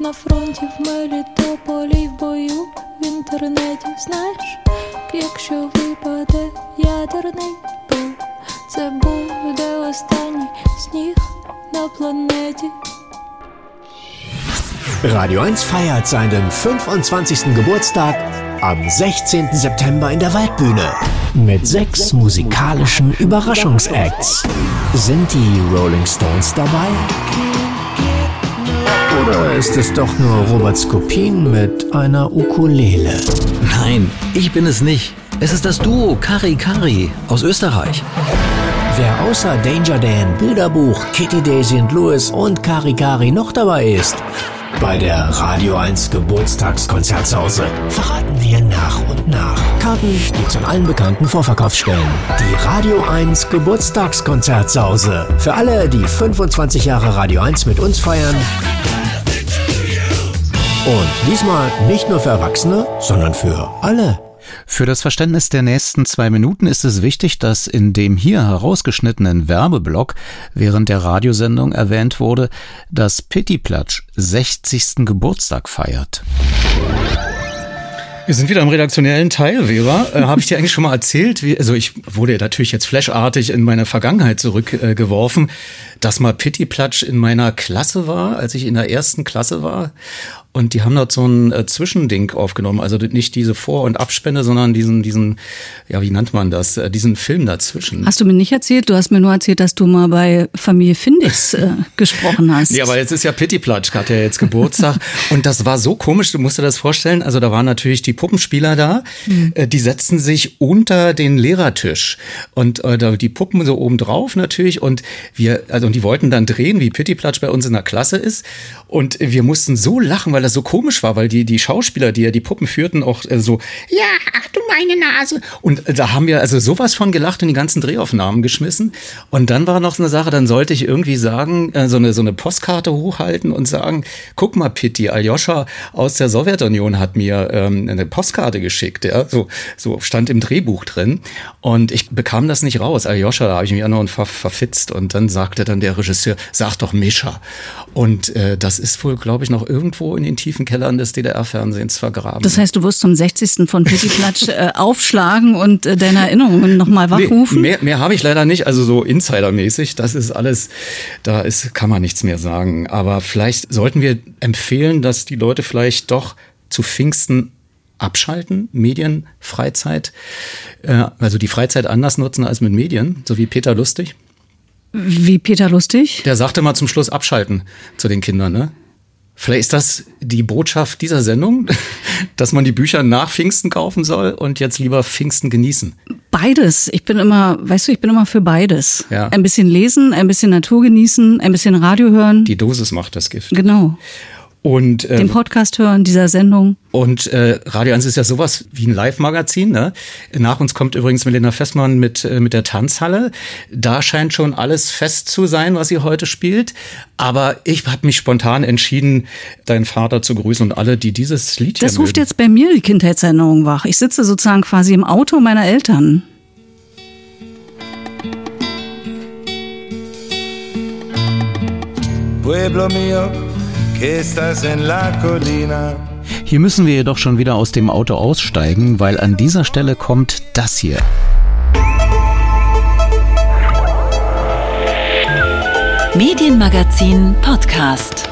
на фронті в Мелітополі в бою в інтернеті. Знаєш, якщо випаде ядерний пил, це буде останній сніг на планеті. Radio 1 feiert seinen 25. Geburtstag am 16. September in der Waldbühne mit sechs musikalischen Überraschungsacts. Sind die Rolling Stones dabei? Oder ist es doch nur Robert Skopin mit einer Ukulele? Nein, ich bin es nicht. Es ist das Duo Kari Kari aus Österreich. Wer außer Danger Dan, Bilderbuch, Kitty Daisy und Louis und Kari Kari noch dabei ist, bei der Radio 1 Geburtstagskonzertsause verraten wir nach und nach. Karten gibt's an allen bekannten Vorverkaufsstellen. Die Radio 1 Geburtstagskonzertsause. Für alle, die 25 Jahre Radio 1 mit uns feiern. Und diesmal nicht nur für Erwachsene, sondern für alle. Für das Verständnis der nächsten zwei Minuten ist es wichtig, dass in dem hier herausgeschnittenen Werbeblock während der Radiosendung erwähnt wurde, dass Pittiplatsch 60. Geburtstag feiert. Wir sind wieder im redaktionellen Teil, Vera. Äh, Habe ich dir eigentlich schon mal erzählt? Wie, also ich wurde natürlich jetzt flashartig in meine Vergangenheit zurückgeworfen, äh, dass mal Pittiplatsch in meiner Klasse war, als ich in der ersten Klasse war. Und die haben dort so ein äh, Zwischending aufgenommen. Also nicht diese Vor- und Abspende, sondern diesen, diesen, ja, wie nennt man das? Äh, diesen Film dazwischen. Hast du mir nicht erzählt? Du hast mir nur erzählt, dass du mal bei Familie Findix äh, gesprochen hast. Ja, aber jetzt ist ja Pittiplatsch, hat ja jetzt Geburtstag. und das war so komisch, du musst dir das vorstellen. Also da waren natürlich die Puppenspieler da, mhm. die setzten sich unter den Lehrertisch. Und äh, die Puppen so oben drauf natürlich. Und wir, also und die wollten dann drehen, wie Pittiplatsch bei uns in der Klasse ist. Und wir mussten so lachen, weil das so komisch war, weil die, die Schauspieler, die ja die Puppen führten, auch äh, so, ja, ach du meine Nase. Und da haben wir also sowas von gelacht und die ganzen Drehaufnahmen geschmissen. Und dann war noch so eine Sache, dann sollte ich irgendwie sagen, äh, so, eine, so eine Postkarte hochhalten und sagen, guck mal, Pitti, Aljoscha aus der Sowjetunion hat mir ähm, eine Postkarte geschickt. Ja? So, so stand im Drehbuch drin. Und ich bekam das nicht raus. Aljoscha, da habe ich mich auch noch ver verfitzt. Und dann sagte dann der Regisseur, sag doch Mischa. Und äh, das ist wohl, glaube ich, noch irgendwo in den tiefen Kellern des DDR-Fernsehens vergraben. Das heißt, du wirst zum 60. von Pittiplatsch äh, aufschlagen und äh, deine Erinnerungen nochmal wachrufen? Nee, mehr mehr habe ich leider nicht, also so Insidermäßig. Das ist alles, da ist, kann man nichts mehr sagen. Aber vielleicht sollten wir empfehlen, dass die Leute vielleicht doch zu Pfingsten abschalten, Medien, Freizeit, äh, also die Freizeit anders nutzen als mit Medien, so wie Peter Lustig. Wie Peter Lustig? Der sagte mal zum Schluss abschalten zu den Kindern, ne? Vielleicht ist das die Botschaft dieser Sendung, dass man die Bücher nach Pfingsten kaufen soll und jetzt lieber Pfingsten genießen. Beides. Ich bin immer, weißt du, ich bin immer für beides. Ja. Ein bisschen lesen, ein bisschen Natur genießen, ein bisschen Radio hören. Die Dosis macht das Gift. Genau. Und, äh, Den Podcast hören, dieser Sendung. Und äh, Radio 1 ist ja sowas wie ein Live-Magazin. Ne? Nach uns kommt übrigens Melina Fessmann mit, äh, mit der Tanzhalle. Da scheint schon alles fest zu sein, was sie heute spielt. Aber ich habe mich spontan entschieden, deinen Vater zu grüßen und alle, die dieses Lied Das ruft mögen. jetzt bei mir die Kindheitserinnerung wach. Ich sitze sozusagen quasi im Auto meiner Eltern. Pueblo mio, que estás en la colina. Hier müssen wir jedoch schon wieder aus dem Auto aussteigen, weil an dieser Stelle kommt das hier. Medienmagazin Podcast.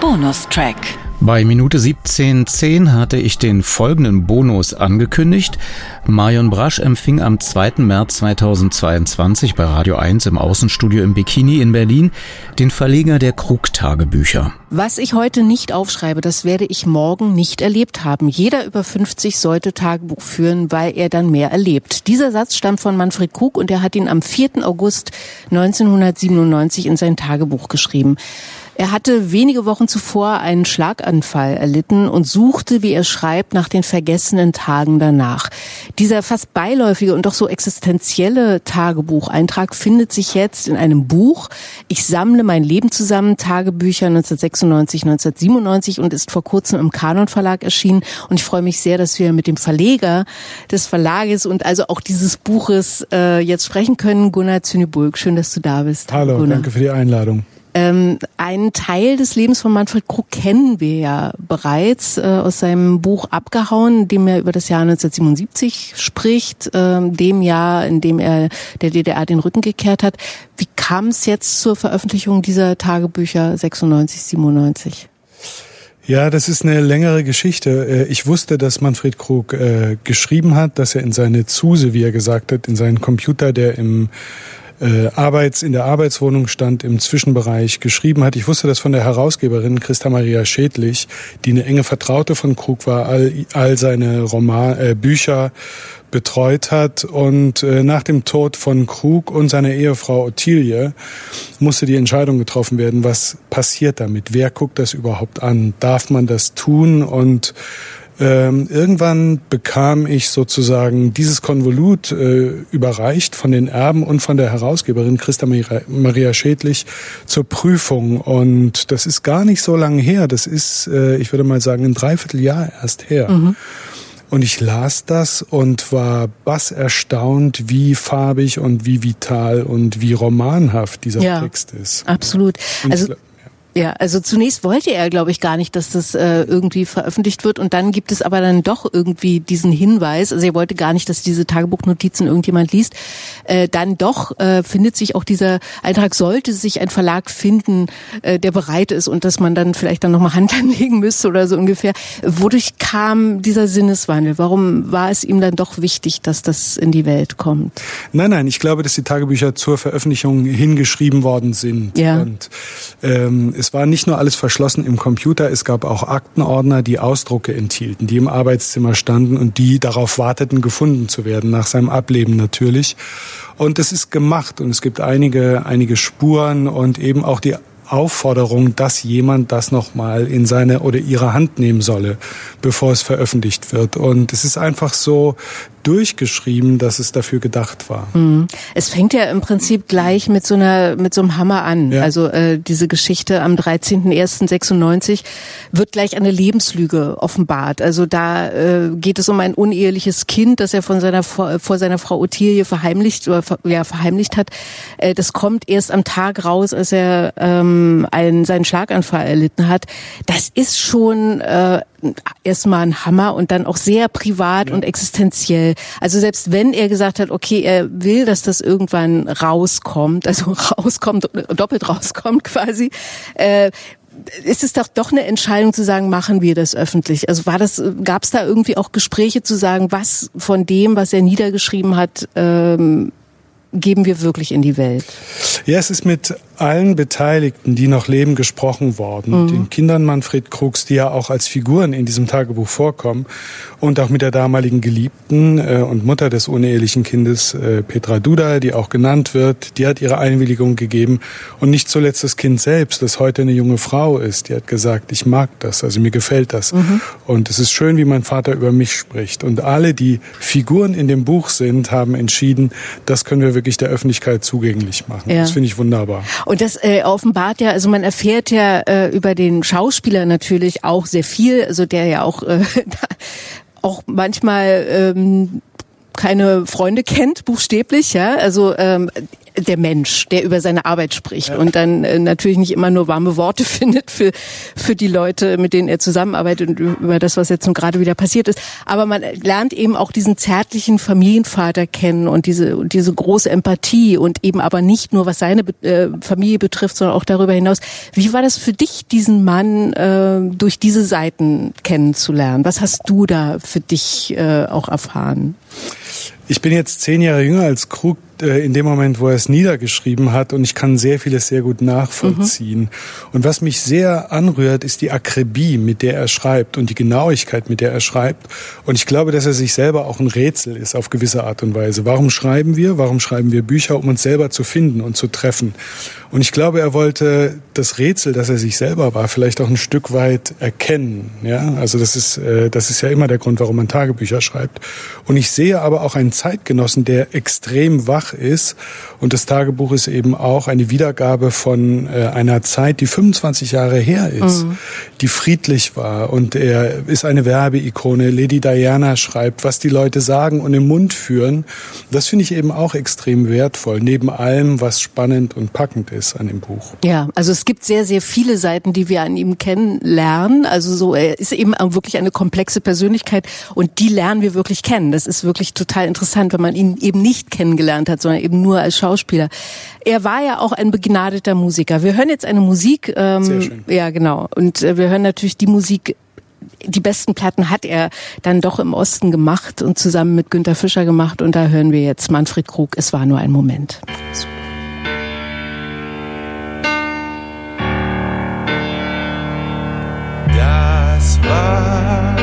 Bonustrack. Bei Minute 17.10 hatte ich den folgenden Bonus angekündigt. Marion Brasch empfing am 2. März 2022 bei Radio 1 im Außenstudio im Bikini in Berlin den Verleger der Krug-Tagebücher. Was ich heute nicht aufschreibe, das werde ich morgen nicht erlebt haben. Jeder über 50 sollte Tagebuch führen, weil er dann mehr erlebt. Dieser Satz stammt von Manfred Krug und er hat ihn am 4. August 1997 in sein Tagebuch geschrieben. Er hatte wenige Wochen zuvor einen Schlaganfall erlitten und suchte, wie er schreibt, nach den vergessenen Tagen danach. Dieser fast beiläufige und doch so existenzielle Tagebucheintrag findet sich jetzt in einem Buch. Ich sammle mein Leben zusammen, Tagebücher 1996, 1997 und ist vor kurzem im Kanon Verlag erschienen. Und ich freue mich sehr, dass wir mit dem Verleger des Verlages und also auch dieses Buches äh, jetzt sprechen können. Gunnar Zünebulk, schön, dass du da bist. Hallo, Gunnar. danke für die Einladung. Ähm, einen Teil des Lebens von Manfred Krug kennen wir ja bereits äh, aus seinem Buch Abgehauen, in dem er über das Jahr 1977 spricht, äh, dem Jahr, in dem er der DDR den Rücken gekehrt hat. Wie kam es jetzt zur Veröffentlichung dieser Tagebücher 96, 97? Ja, das ist eine längere Geschichte. Äh, ich wusste, dass Manfred Krug äh, geschrieben hat, dass er in seine Zuse, wie er gesagt hat, in seinen Computer, der im äh, Arbeits, in der Arbeitswohnung stand, im Zwischenbereich geschrieben hat. Ich wusste das von der Herausgeberin Christa Maria Schädlich, die eine enge Vertraute von Krug war, all, all seine Roman, äh, Bücher betreut hat. Und äh, nach dem Tod von Krug und seiner Ehefrau Ottilie musste die Entscheidung getroffen werden, was passiert damit? Wer guckt das überhaupt an? Darf man das tun? Und ähm, irgendwann bekam ich sozusagen dieses Konvolut äh, überreicht von den Erben und von der Herausgeberin Christa Maria Schädlich zur Prüfung. Und das ist gar nicht so lange her. Das ist, äh, ich würde mal sagen, ein Dreivierteljahr erst her. Mhm. Und ich las das und war bass erstaunt, wie farbig und wie vital und wie romanhaft dieser ja, Text ist. Absolut. Also ja, also zunächst wollte er, glaube ich, gar nicht, dass das äh, irgendwie veröffentlicht wird und dann gibt es aber dann doch irgendwie diesen Hinweis, also er wollte gar nicht, dass diese Tagebuchnotizen irgendjemand liest, äh, dann doch äh, findet sich auch dieser Eintrag, sollte sich ein Verlag finden, äh, der bereit ist und dass man dann vielleicht dann nochmal Hand anlegen müsste oder so ungefähr. Wodurch kam dieser Sinneswandel? Warum war es ihm dann doch wichtig, dass das in die Welt kommt? Nein, nein, ich glaube, dass die Tagebücher zur Veröffentlichung hingeschrieben worden sind. Ja. Und ähm, es war nicht nur alles verschlossen im Computer, es gab auch Aktenordner, die Ausdrucke enthielten, die im Arbeitszimmer standen und die darauf warteten, gefunden zu werden, nach seinem Ableben natürlich. Und es ist gemacht und es gibt einige, einige Spuren und eben auch die Aufforderung, dass jemand das nochmal in seine oder ihre Hand nehmen solle, bevor es veröffentlicht wird. Und es ist einfach so durchgeschrieben, dass es dafür gedacht war. Mhm. Es fängt ja im Prinzip gleich mit so einer mit so einem Hammer an. Ja. Also äh, diese Geschichte am 13.01.96 wird gleich eine Lebenslüge offenbart. Also da äh, geht es um ein uneheliches Kind, das er von seiner vor, seiner Frau Ottilie verheimlicht oder ja verheimlicht hat. Äh, das kommt erst am Tag raus, als er ähm, einen seinen Schlaganfall erlitten hat. Das ist schon äh, erstmal ein Hammer und dann auch sehr privat ja. und existenziell. Also selbst wenn er gesagt hat, okay, er will, dass das irgendwann rauskommt, also rauskommt, doppelt rauskommt quasi, äh, ist es doch doch eine Entscheidung zu sagen, machen wir das öffentlich? Also war das, gab es da irgendwie auch Gespräche zu sagen, was von dem, was er niedergeschrieben hat, ähm, geben wir wirklich in die Welt? Ja, es ist mit allen Beteiligten, die noch leben, gesprochen worden. Mhm. Den Kindern Manfred Krugs, die ja auch als Figuren in diesem Tagebuch vorkommen. Und auch mit der damaligen Geliebten äh, und Mutter des unehelichen Kindes, äh, Petra Duda, die auch genannt wird. Die hat ihre Einwilligung gegeben. Und nicht zuletzt das Kind selbst, das heute eine junge Frau ist. Die hat gesagt, ich mag das, also mir gefällt das. Mhm. Und es ist schön, wie mein Vater über mich spricht. Und alle, die Figuren in dem Buch sind, haben entschieden, das können wir wirklich der Öffentlichkeit zugänglich machen. Ja. Das finde ich wunderbar. Und das äh, offenbart ja, also man erfährt ja äh, über den Schauspieler natürlich auch sehr viel, also der ja auch äh, auch manchmal ähm, keine Freunde kennt, buchstäblich, ja. Also ähm, der Mensch, der über seine Arbeit spricht ja. und dann äh, natürlich nicht immer nur warme Worte findet für, für die Leute, mit denen er zusammenarbeitet und über das, was jetzt nun gerade wieder passiert ist. Aber man lernt eben auch diesen zärtlichen Familienvater kennen und diese, und diese große Empathie und eben aber nicht nur, was seine äh, Familie betrifft, sondern auch darüber hinaus. Wie war das für dich, diesen Mann äh, durch diese Seiten kennenzulernen? Was hast du da für dich äh, auch erfahren? Ich bin jetzt zehn Jahre jünger als Krug äh, in dem Moment, wo er es niedergeschrieben hat und ich kann sehr vieles sehr gut nachvollziehen. Mhm. Und was mich sehr anrührt, ist die Akribie, mit der er schreibt und die Genauigkeit, mit der er schreibt. Und ich glaube, dass er sich selber auch ein Rätsel ist auf gewisse Art und Weise. Warum schreiben wir? Warum schreiben wir Bücher, um uns selber zu finden und zu treffen? Und ich glaube, er wollte das Rätsel, dass er sich selber war, vielleicht auch ein Stück weit erkennen. Ja, also das ist, äh, das ist ja immer der Grund, warum man Tagebücher schreibt. Und ich sehe aber auch einen Zeitgenossen, der extrem wach ist. Und das Tagebuch ist eben auch eine Wiedergabe von äh, einer Zeit, die 25 Jahre her ist, mhm. die friedlich war. Und er ist eine Werbeikone. Lady Diana schreibt, was die Leute sagen und im Mund führen. Das finde ich eben auch extrem wertvoll, neben allem, was spannend und packend ist an dem Buch. Ja, also es gibt sehr, sehr viele Seiten, die wir an ihm kennenlernen. Also so, er ist eben wirklich eine komplexe Persönlichkeit und die lernen wir wirklich kennen. Das ist wirklich total interessant, wenn man ihn eben nicht kennengelernt hat, sondern eben nur als Schauspieler. Er war ja auch ein begnadeter Musiker. Wir hören jetzt eine Musik. Ähm, Sehr schön. Ja, genau. Und äh, wir hören natürlich die Musik, die besten Platten hat er dann doch im Osten gemacht und zusammen mit Günter Fischer gemacht. Und da hören wir jetzt Manfred Krug. Es war nur ein Moment. Das war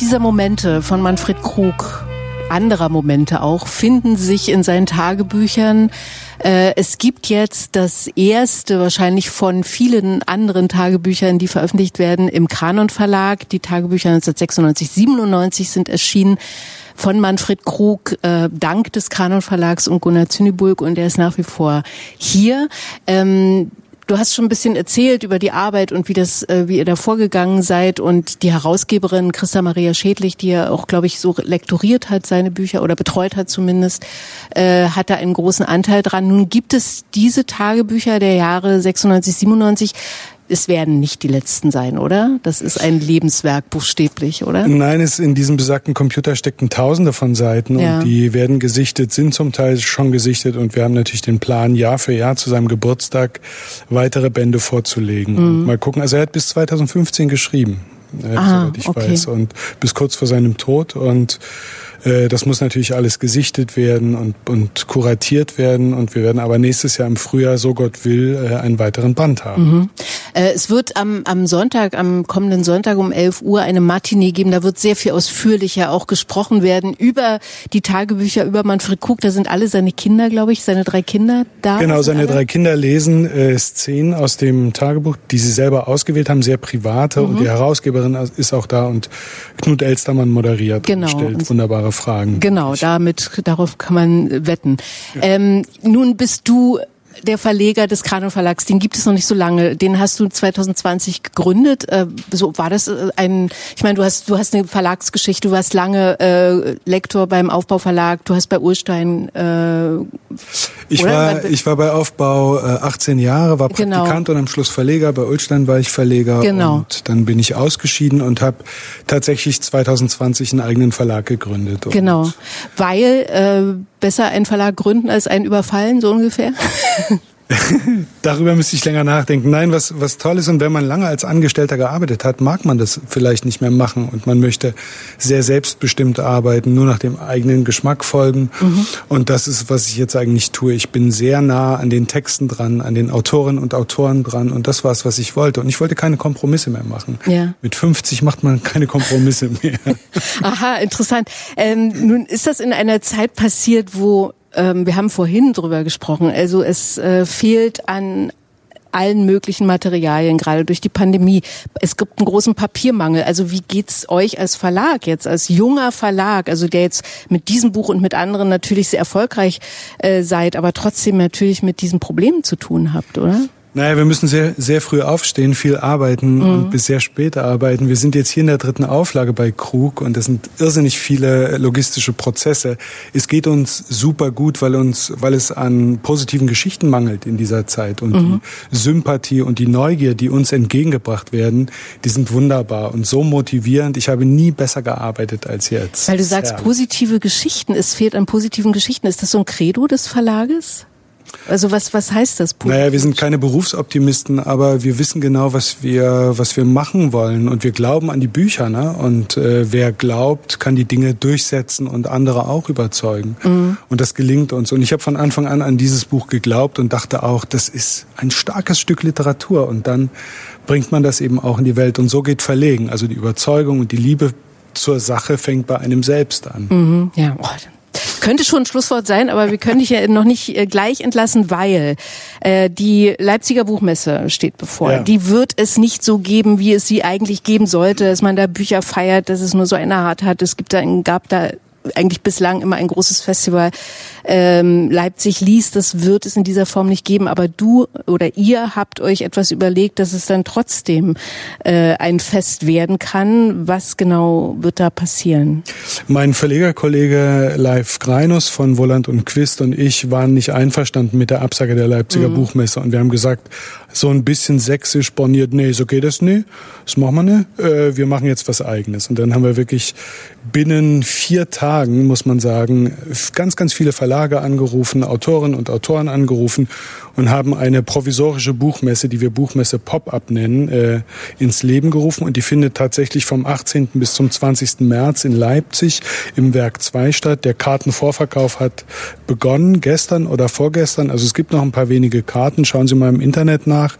dieser Momente von Manfred Krug, anderer Momente auch, finden sich in seinen Tagebüchern. Äh, es gibt jetzt das erste, wahrscheinlich von vielen anderen Tagebüchern, die veröffentlicht werden, im Kanon Verlag. Die Tagebücher 1996, 97 sind erschienen von Manfred Krug, äh, dank des Kanon Verlags und Gunnar Zünibulk und der ist nach wie vor hier. Ähm, Du hast schon ein bisschen erzählt über die Arbeit und wie das, äh, wie ihr da vorgegangen seid und die Herausgeberin Christa Maria Schädlich, die ja auch, glaube ich, so lektoriert hat, seine Bücher oder betreut hat zumindest, äh, hat da einen großen Anteil dran. Nun gibt es diese Tagebücher der Jahre 96, 97 es werden nicht die letzten sein, oder? Das ist ein Lebenswerk buchstäblich, oder? Nein, es in diesem besagten Computer stecken Tausende von Seiten ja. und die werden gesichtet, sind zum Teil schon gesichtet und wir haben natürlich den Plan, Jahr für Jahr zu seinem Geburtstag weitere Bände vorzulegen. Mhm. mal gucken. Also er hat bis 2015 geschrieben, äh, ah, soweit ich okay. weiß, und bis kurz vor seinem Tod und das muss natürlich alles gesichtet werden und, und kuratiert werden. Und wir werden aber nächstes Jahr im Frühjahr, so Gott will, äh, einen weiteren Band haben. Mhm. Äh, es wird am, am Sonntag, am kommenden Sonntag um 11 Uhr eine Matinee geben. Da wird sehr viel ausführlicher auch gesprochen werden über die Tagebücher, über Manfred Krug. Da sind alle seine Kinder, glaube ich, seine drei Kinder da. Genau, seine alle? drei Kinder lesen äh, Szenen aus dem Tagebuch, die sie selber ausgewählt haben, sehr private. Mhm. Und die Herausgeberin ist auch da und Knut Elstermann moderiert genau. und stellt wunderbare Fragen. Genau, damit, darauf kann man wetten. Ja. Ähm, nun bist du der Verleger des Krano Verlags, den gibt es noch nicht so lange. Den hast du 2020 gegründet. Äh, so war das äh, ein, ich meine, du hast, du hast eine Verlagsgeschichte, du warst lange äh, Lektor beim Aufbauverlag, du hast bei Urstein äh, ich war, ich war bei Aufbau äh, 18 Jahre, war. Praktikant genau. und am Schluss Verleger. Bei Ulstein war ich Verleger genau. und dann bin ich ausgeschieden und habe tatsächlich 2020 einen eigenen Verlag gegründet. Genau, weil äh, besser einen Verlag gründen als einen überfallen, so ungefähr. Darüber müsste ich länger nachdenken. Nein, was, was toll ist, und wenn man lange als Angestellter gearbeitet hat, mag man das vielleicht nicht mehr machen und man möchte sehr selbstbestimmt arbeiten, nur nach dem eigenen Geschmack folgen. Mhm. Und das ist, was ich jetzt eigentlich tue. Ich bin sehr nah an den Texten dran, an den Autorinnen und Autoren dran und das war es, was ich wollte. Und ich wollte keine Kompromisse mehr machen. Ja. Mit 50 macht man keine Kompromisse mehr. Aha, interessant. Ähm, nun ist das in einer Zeit passiert, wo ähm, wir haben vorhin drüber gesprochen, also es äh, fehlt an allen möglichen Materialien, gerade durch die Pandemie. Es gibt einen großen Papiermangel. Also wie geht's euch als Verlag jetzt, als junger Verlag, also der jetzt mit diesem Buch und mit anderen natürlich sehr erfolgreich äh, seid, aber trotzdem natürlich mit diesen Problemen zu tun habt, oder? Naja, wir müssen sehr, sehr früh aufstehen, viel arbeiten mhm. und bis sehr spät arbeiten. Wir sind jetzt hier in der dritten Auflage bei Krug und das sind irrsinnig viele logistische Prozesse. Es geht uns super gut, weil uns, weil es an positiven Geschichten mangelt in dieser Zeit und mhm. die Sympathie und die Neugier, die uns entgegengebracht werden, die sind wunderbar und so motivierend. Ich habe nie besser gearbeitet als jetzt. Weil du sagst ja. positive Geschichten, es fehlt an positiven Geschichten. Ist das so ein Credo des Verlages? Also was, was heißt das? Positiv? Naja, wir sind keine Berufsoptimisten, aber wir wissen genau, was wir, was wir machen wollen. Und wir glauben an die Bücher. Ne? Und äh, wer glaubt, kann die Dinge durchsetzen und andere auch überzeugen. Mhm. Und das gelingt uns. Und ich habe von Anfang an an dieses Buch geglaubt und dachte auch, das ist ein starkes Stück Literatur. Und dann bringt man das eben auch in die Welt. Und so geht Verlegen. Also die Überzeugung und die Liebe zur Sache fängt bei einem selbst an. Mhm. Ja, oh, könnte schon ein Schlusswort sein, aber wir können dich ja noch nicht äh, gleich entlassen, weil äh, die Leipziger Buchmesse steht bevor. Ja. Die wird es nicht so geben, wie es sie eigentlich geben sollte, dass man da Bücher feiert, dass es nur so eine Art hat. Es gibt da, gab da eigentlich bislang immer ein großes Festival ähm, Leipzig liest, das wird es in dieser Form nicht geben. Aber du oder ihr habt euch etwas überlegt, dass es dann trotzdem äh, ein Fest werden kann. Was genau wird da passieren? Mein Verlegerkollege Leif Greinus von Wolland und Quist und ich waren nicht einverstanden mit der Absage der Leipziger mhm. Buchmesse und wir haben gesagt, so ein bisschen sächsisch borniert, nee, so geht das nicht, das machen wir nicht, äh, wir machen jetzt was eigenes. Und dann haben wir wirklich binnen vier Tagen, muss man sagen, ganz, ganz viele Verlage angerufen, Autorinnen und Autoren angerufen und haben eine provisorische Buchmesse, die wir Buchmesse Pop-Up nennen, äh, ins Leben gerufen. Und die findet tatsächlich vom 18. bis zum 20. März in Leipzig im Werk 2 statt. Der Kartenvorverkauf hat begonnen, gestern oder vorgestern. Also es gibt noch ein paar wenige Karten. Schauen Sie mal im Internet nach.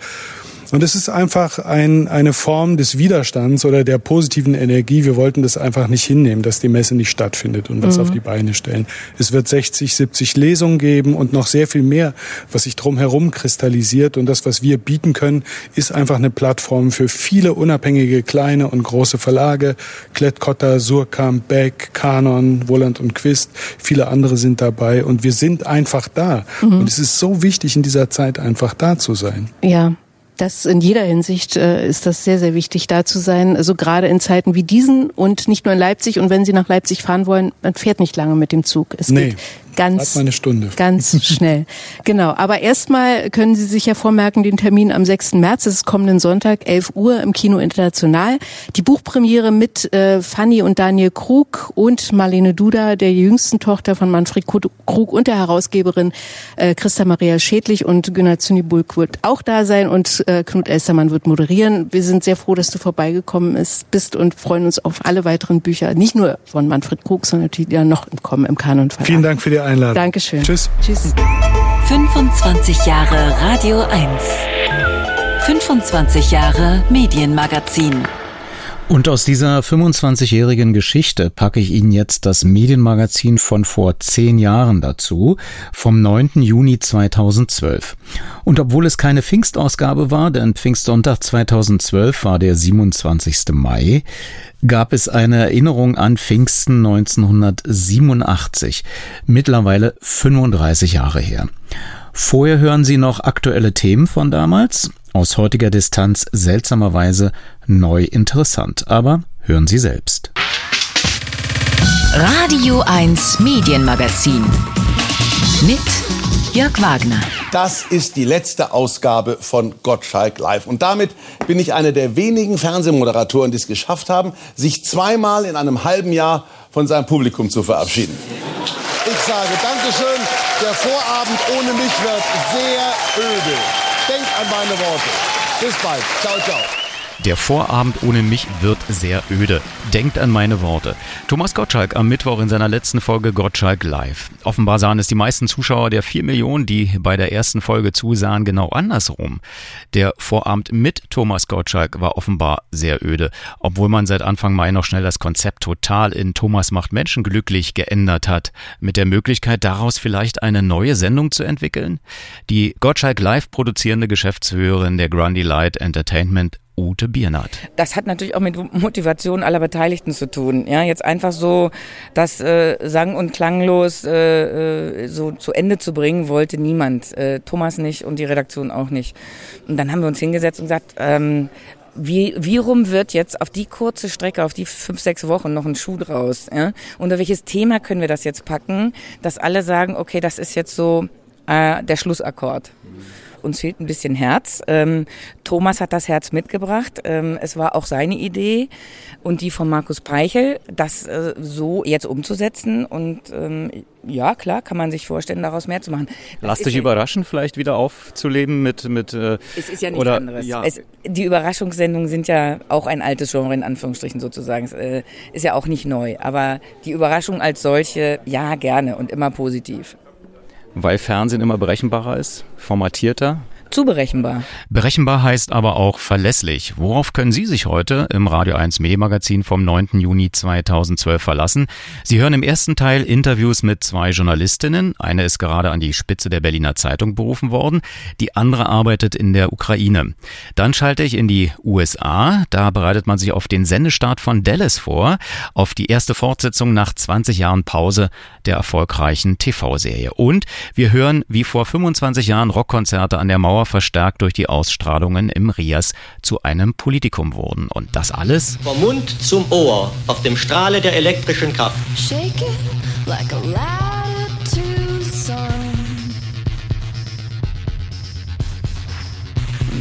Und es ist einfach ein, eine Form des Widerstands oder der positiven Energie. Wir wollten das einfach nicht hinnehmen, dass die Messe nicht stattfindet und was mhm. auf die Beine stellen. Es wird 60, 70 Lesungen geben und noch sehr viel mehr, was sich drumherum kristallisiert. Und das, was wir bieten können, ist einfach eine Plattform für viele unabhängige kleine und große Verlage. Klettkotter, Surkamp, Beck, Kanon, Woland und Quist. Viele andere sind dabei und wir sind einfach da. Mhm. Und es ist so wichtig, in dieser Zeit einfach da zu sein. Ja. Das in jeder Hinsicht äh, ist das sehr, sehr wichtig, da zu sein. Also gerade in Zeiten wie diesen und nicht nur in Leipzig. Und wenn Sie nach Leipzig fahren wollen, man fährt nicht lange mit dem Zug. Es nee. geht ganz, eine Stunde. ganz schnell. Genau. Aber erstmal können Sie sich ja vormerken, den Termin am 6. März, das ist kommenden Sonntag, 11 Uhr im Kino International. Die Buchpremiere mit äh, Fanny und Daniel Krug und Marlene Duda, der jüngsten Tochter von Manfred Krug und der Herausgeberin äh, Christa Maria Schädlich und Günnar Zünibulk wird auch da sein und äh, Knut Elstermann wird moderieren. Wir sind sehr froh, dass du vorbeigekommen bist und freuen uns auf alle weiteren Bücher, nicht nur von Manfred Krug, sondern natürlich ja noch kommen im Kanon Verlag. Vielen Dank für die Einladung. Dankeschön. Tschüss. Tschüss. 25 Jahre Radio 1. 25 Jahre Medienmagazin. Und aus dieser 25-jährigen Geschichte packe ich Ihnen jetzt das Medienmagazin von vor zehn Jahren dazu, vom 9. Juni 2012. Und obwohl es keine Pfingstausgabe war, denn Pfingstsonntag 2012 war der 27. Mai, gab es eine Erinnerung an Pfingsten 1987, mittlerweile 35 Jahre her. Vorher hören Sie noch aktuelle Themen von damals aus heutiger Distanz seltsamerweise neu interessant. Aber hören Sie selbst. Radio 1 Medienmagazin mit Jörg Wagner. Das ist die letzte Ausgabe von Gottschalk Live. Und damit bin ich einer der wenigen Fernsehmoderatoren, die es geschafft haben, sich zweimal in einem halben Jahr von seinem Publikum zu verabschieden. Ich sage Dankeschön. Der Vorabend ohne mich wird sehr öde. Denkt an meine Worte. Bis bald. Ciao, ciao. Der Vorabend ohne mich wird sehr öde. Denkt an meine Worte. Thomas Gottschalk am Mittwoch in seiner letzten Folge Gottschalk Live. Offenbar sahen es die meisten Zuschauer der vier Millionen, die bei der ersten Folge zusahen, genau andersrum. Der Vorabend mit Thomas Gottschalk war offenbar sehr öde, obwohl man seit Anfang Mai noch schnell das Konzept total in Thomas macht Menschen glücklich geändert hat, mit der Möglichkeit daraus vielleicht eine neue Sendung zu entwickeln. Die Gottschalk Live produzierende Geschäftsführerin der Grundy Light Entertainment Ute Biernat. Das hat natürlich auch mit Motivation aller Beteiligten zu tun. Ja, jetzt einfach so das äh, sang- und klanglos äh, äh, so zu Ende zu bringen, wollte niemand. Äh, Thomas nicht und die Redaktion auch nicht. Und dann haben wir uns hingesetzt und gesagt, ähm, wie, wie rum wird jetzt auf die kurze Strecke, auf die fünf, sechs Wochen noch ein Schuh draus? Ja? Unter welches Thema können wir das jetzt packen, dass alle sagen, okay, das ist jetzt so äh, der Schlussakkord. Uns fehlt ein bisschen Herz. Ähm, Thomas hat das Herz mitgebracht. Ähm, es war auch seine Idee und die von Markus Peichel, das äh, so jetzt umzusetzen. Und ähm, ja, klar, kann man sich vorstellen, daraus mehr zu machen. Das Lass dich überraschen, vielleicht wieder aufzuleben mit. mit äh, es ist ja nichts oder, anderes. Ja. Es, die Überraschungssendungen sind ja auch ein altes Genre, in Anführungsstrichen sozusagen. Es äh, ist ja auch nicht neu. Aber die Überraschung als solche, ja, gerne und immer positiv. Weil Fernsehen immer berechenbarer ist, formatierter, zu berechenbar. Berechenbar heißt aber auch verlässlich. Worauf können Sie sich heute im Radio 1 Medienmagazin vom 9. Juni 2012 verlassen? Sie hören im ersten Teil Interviews mit zwei Journalistinnen. Eine ist gerade an die Spitze der Berliner Zeitung berufen worden. Die andere arbeitet in der Ukraine. Dann schalte ich in die USA. Da bereitet man sich auf den Sendestart von Dallas vor. Auf die erste Fortsetzung nach 20 Jahren Pause der erfolgreichen TV-Serie. Und wir hören, wie vor 25 Jahren Rockkonzerte an der Mauer Mauer verstärkt durch die Ausstrahlungen im Rias zu einem Politikum wurden. Und das alles vom Mund zum Ohr auf dem Strahle der elektrischen Kraft. Like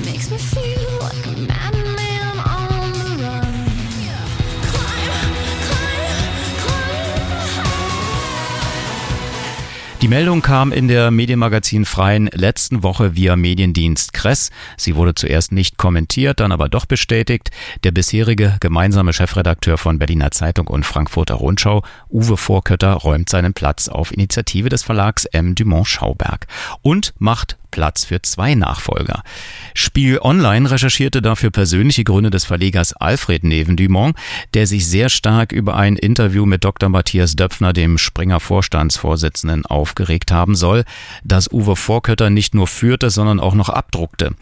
Makes me feel like a man. Die Meldung kam in der Medienmagazin Freien letzten Woche via Mediendienst Kress. Sie wurde zuerst nicht kommentiert, dann aber doch bestätigt. Der bisherige gemeinsame Chefredakteur von Berliner Zeitung und Frankfurter Rundschau, Uwe Vorkötter, räumt seinen Platz auf Initiative des Verlags M. Dumont Schauberg und macht Platz für zwei Nachfolger. Spiel Online recherchierte dafür persönliche Gründe des Verlegers Alfred Neven-Dumont, der sich sehr stark über ein Interview mit Dr. Matthias Döpfner, dem Springer Vorstandsvorsitzenden, aufgeregt haben soll, das Uwe Vorkötter nicht nur führte, sondern auch noch abdruckte.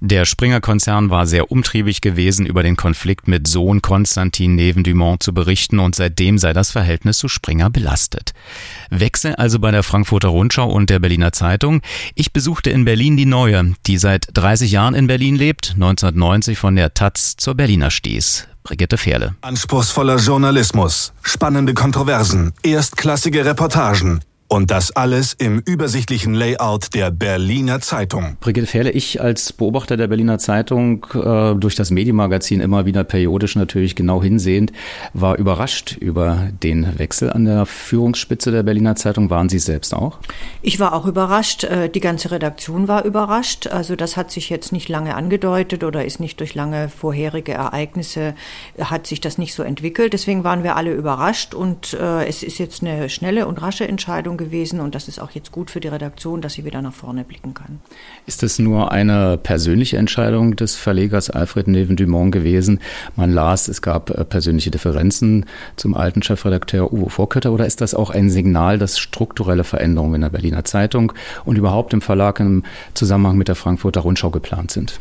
Der Springer-Konzern war sehr umtriebig gewesen, über den Konflikt mit Sohn Konstantin Neven-Dumont zu berichten und seitdem sei das Verhältnis zu Springer belastet. Wechsel also bei der Frankfurter Rundschau und der Berliner Zeitung. Ich besuchte in Berlin die Neue, die seit 30 Jahren in Berlin lebt, 1990 von der Taz zur Berliner stieß. Brigitte Fehrle. Anspruchsvoller Journalismus, spannende Kontroversen, erstklassige Reportagen, und das alles im übersichtlichen Layout der Berliner Zeitung. Brigitte Fehrle, ich als Beobachter der Berliner Zeitung äh, durch das Medienmagazin immer wieder periodisch natürlich genau hinsehend, war überrascht über den Wechsel an der Führungsspitze der Berliner Zeitung. Waren Sie selbst auch? Ich war auch überrascht. Äh, die ganze Redaktion war überrascht. Also das hat sich jetzt nicht lange angedeutet oder ist nicht durch lange vorherige Ereignisse hat sich das nicht so entwickelt. Deswegen waren wir alle überrascht und äh, es ist jetzt eine schnelle und rasche Entscheidung gewesen und das ist auch jetzt gut für die Redaktion, dass sie wieder nach vorne blicken kann. Ist es nur eine persönliche Entscheidung des Verlegers Alfred Neven-Dumont gewesen? Man las, es gab äh, persönliche Differenzen zum alten Chefredakteur Uwe Vorkötter oder ist das auch ein Signal, dass strukturelle Veränderungen in der Berliner Zeitung und überhaupt im Verlag im Zusammenhang mit der Frankfurter Rundschau geplant sind?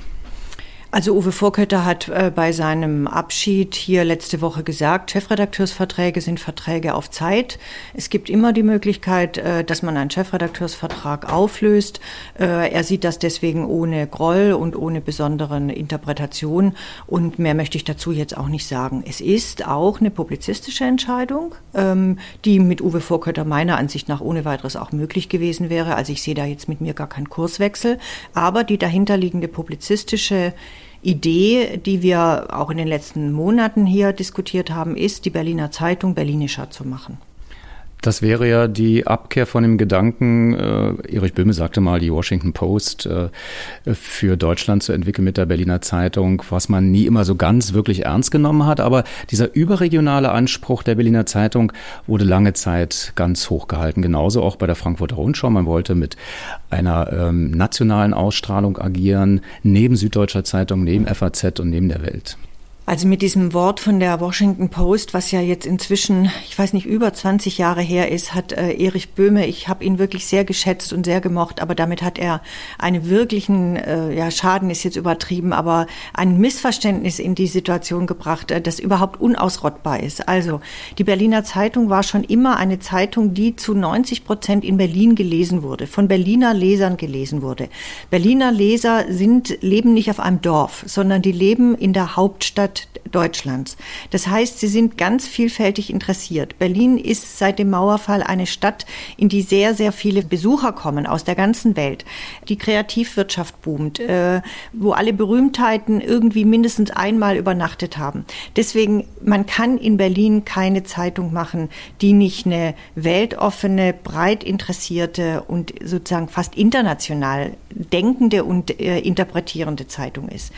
Also Uwe Vorkötter hat äh, bei seinem Abschied hier letzte Woche gesagt, Chefredakteursverträge sind Verträge auf Zeit. Es gibt immer die Möglichkeit, äh, dass man einen Chefredakteursvertrag auflöst. Äh, er sieht das deswegen ohne Groll und ohne besonderen Interpretation. Und mehr möchte ich dazu jetzt auch nicht sagen. Es ist auch eine publizistische Entscheidung, ähm, die mit Uwe Vorkötter meiner Ansicht nach ohne weiteres auch möglich gewesen wäre. Also ich sehe da jetzt mit mir gar keinen Kurswechsel. Aber die dahinterliegende publizistische Idee, die wir auch in den letzten Monaten hier diskutiert haben, ist, die Berliner Zeitung berlinischer zu machen. Das wäre ja die Abkehr von dem Gedanken, äh, Erich Böhme sagte mal, die Washington Post äh, für Deutschland zu entwickeln mit der Berliner Zeitung, was man nie immer so ganz wirklich ernst genommen hat. Aber dieser überregionale Anspruch der Berliner Zeitung wurde lange Zeit ganz hoch gehalten. Genauso auch bei der Frankfurter Rundschau. Man wollte mit einer ähm, nationalen Ausstrahlung agieren, neben Süddeutscher Zeitung, neben FAZ und neben der Welt. Also mit diesem Wort von der Washington Post, was ja jetzt inzwischen, ich weiß nicht, über 20 Jahre her ist, hat äh, Erich Böhme, ich habe ihn wirklich sehr geschätzt und sehr gemocht, aber damit hat er einen wirklichen, äh, ja, Schaden ist jetzt übertrieben, aber ein Missverständnis in die Situation gebracht, äh, das überhaupt unausrottbar ist. Also die Berliner Zeitung war schon immer eine Zeitung, die zu 90 Prozent in Berlin gelesen wurde, von Berliner Lesern gelesen wurde. Berliner Leser sind, leben nicht auf einem Dorf, sondern die leben in der Hauptstadt Deutschlands. Das heißt, sie sind ganz vielfältig interessiert. Berlin ist seit dem Mauerfall eine Stadt, in die sehr, sehr viele Besucher kommen aus der ganzen Welt. Die Kreativwirtschaft boomt, äh, wo alle Berühmtheiten irgendwie mindestens einmal übernachtet haben. Deswegen, man kann in Berlin keine Zeitung machen, die nicht eine weltoffene, breit interessierte und sozusagen fast international denkende und äh, interpretierende Zeitung ist.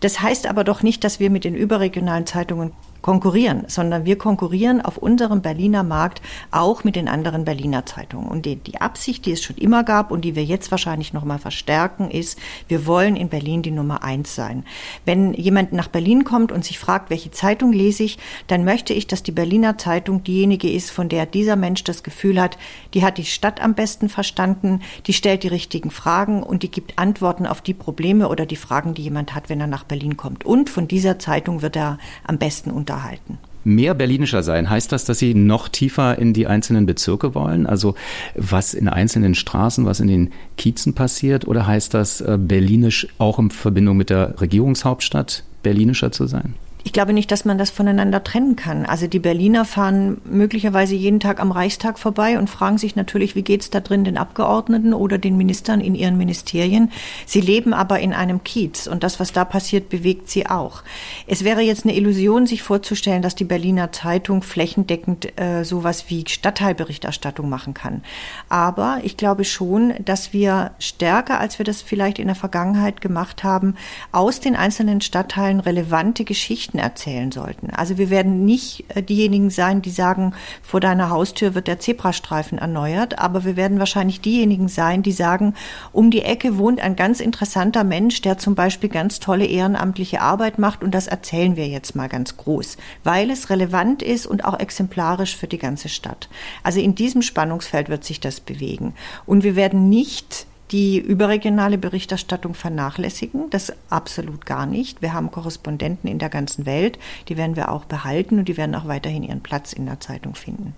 Das heißt aber doch nicht, dass wir mit den überregionalen Zeitungen konkurrieren, sondern wir konkurrieren auf unserem Berliner Markt auch mit den anderen Berliner Zeitungen. Und die, die Absicht, die es schon immer gab und die wir jetzt wahrscheinlich noch mal verstärken, ist, wir wollen in Berlin die Nummer eins sein. Wenn jemand nach Berlin kommt und sich fragt, welche Zeitung lese ich, dann möchte ich, dass die Berliner Zeitung diejenige ist, von der dieser Mensch das Gefühl hat, die hat die Stadt am besten verstanden, die stellt die richtigen Fragen und die gibt Antworten auf die Probleme oder die Fragen, die jemand hat, wenn er nach Berlin kommt. Und von dieser Zeitung wird er am besten unter unterhalten mehr berlinischer sein? Heißt das, dass Sie noch tiefer in die einzelnen Bezirke wollen? Also was in einzelnen Straßen, was in den Kiezen passiert? Oder heißt das, äh, berlinisch auch in Verbindung mit der Regierungshauptstadt berlinischer zu sein? Ich glaube nicht, dass man das voneinander trennen kann. Also die Berliner fahren möglicherweise jeden Tag am Reichstag vorbei und fragen sich natürlich, wie geht's da drin den Abgeordneten oder den Ministern in ihren Ministerien. Sie leben aber in einem Kiez und das, was da passiert, bewegt sie auch. Es wäre jetzt eine Illusion, sich vorzustellen, dass die Berliner Zeitung flächendeckend äh, sowas wie Stadtteilberichterstattung machen kann. Aber ich glaube schon, dass wir stärker, als wir das vielleicht in der Vergangenheit gemacht haben, aus den einzelnen Stadtteilen relevante Geschichten Geschichten erzählen sollten. Also wir werden nicht äh, diejenigen sein, die sagen, vor deiner Haustür wird der Zebrastreifen erneuert, aber wir werden wahrscheinlich diejenigen sein, die sagen, um die Ecke wohnt ein ganz interessanter Mensch, der zum Beispiel ganz tolle ehrenamtliche Arbeit macht und das erzählen wir jetzt mal ganz groß, weil es relevant ist und auch exemplarisch für die ganze Stadt. Also in diesem Spannungsfeld wird sich das bewegen. Und wir werden nicht die überregionale Berichterstattung vernachlässigen. Das absolut gar nicht. Wir haben Korrespondenten in der ganzen Welt, die werden wir auch behalten und die werden auch weiterhin ihren Platz in der Zeitung finden.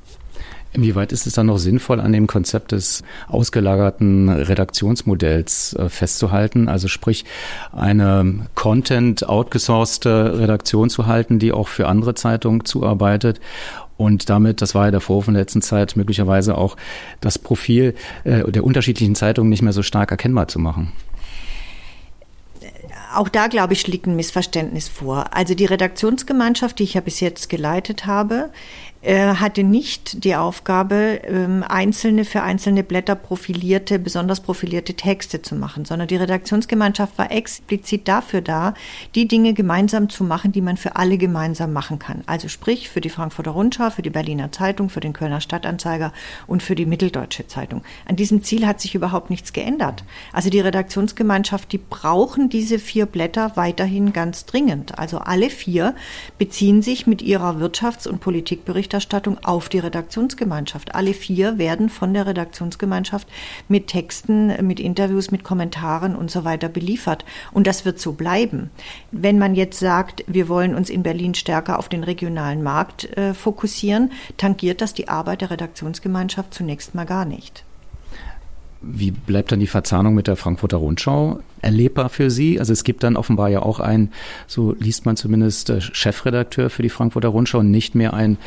Inwieweit ist es dann noch sinnvoll, an dem Konzept des ausgelagerten Redaktionsmodells äh, festzuhalten? Also sprich, eine Content outgesourcete Redaktion zu halten, die auch für andere Zeitungen zuarbeitet und damit, das war ja der Vorwurf in der letzten Zeit, möglicherweise auch das Profil äh, der unterschiedlichen Zeitungen nicht mehr so stark erkennbar zu machen. Auch da, glaube ich, liegt ein Missverständnis vor. Also die Redaktionsgemeinschaft, die ich ja bis jetzt geleitet habe, äh, hatte nicht die Aufgabe, ähm, einzelne für einzelne Blätter profilierte, besonders profilierte Texte zu machen, sondern die Redaktionsgemeinschaft war explizit dafür da, die Dinge gemeinsam zu machen, die man für alle gemeinsam machen kann. Also sprich für die Frankfurter Rundschau, für die Berliner Zeitung, für den Kölner Stadtanzeiger und für die Mitteldeutsche Zeitung. An diesem Ziel hat sich überhaupt nichts geändert. Also die Redaktionsgemeinschaft, die brauchen diese vier Blätter weiterhin ganz dringend. Also alle vier beziehen sich mit ihrer Wirtschafts- und Politikberichterstattung Berichterstattung auf die Redaktionsgemeinschaft. Alle vier werden von der Redaktionsgemeinschaft mit Texten, mit Interviews, mit Kommentaren und so weiter beliefert. Und das wird so bleiben. Wenn man jetzt sagt, wir wollen uns in Berlin stärker auf den regionalen Markt äh, fokussieren, tangiert das die Arbeit der Redaktionsgemeinschaft zunächst mal gar nicht. Wie bleibt dann die Verzahnung mit der Frankfurter Rundschau erlebbar für Sie? Also es gibt dann offenbar ja auch einen, so liest man zumindest, äh, Chefredakteur für die Frankfurter Rundschau, nicht mehr ein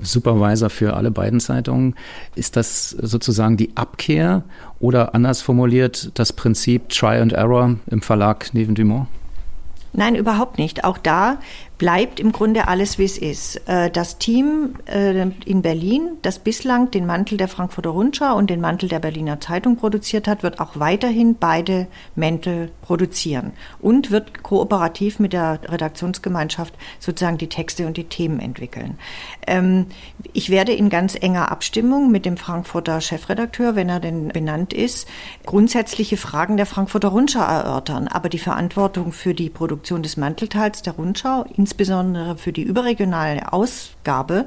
Supervisor für alle beiden Zeitungen. Ist das sozusagen die Abkehr oder anders formuliert das Prinzip Try and Error im Verlag Neven Dumont? Nein, überhaupt nicht. Auch da bleibt im Grunde alles, wie es ist. Äh, das Team äh, in Berlin, das bislang den Mantel der Frankfurter Rundschau und den Mantel der Berliner Zeitung produziert hat, wird auch weiterhin beide Mäntel produzieren und wird kooperativ mit der Redaktionsgemeinschaft sozusagen die Texte und die Themen entwickeln. Ähm, ich werde in ganz enger Abstimmung mit dem Frankfurter Chefredakteur, wenn er denn benannt ist, grundsätzliche Fragen der Frankfurter Rundschau erörtern. Aber die Verantwortung für die Produktion des Mantelteils der Rundschau in insbesondere für die überregionale Ausgabe,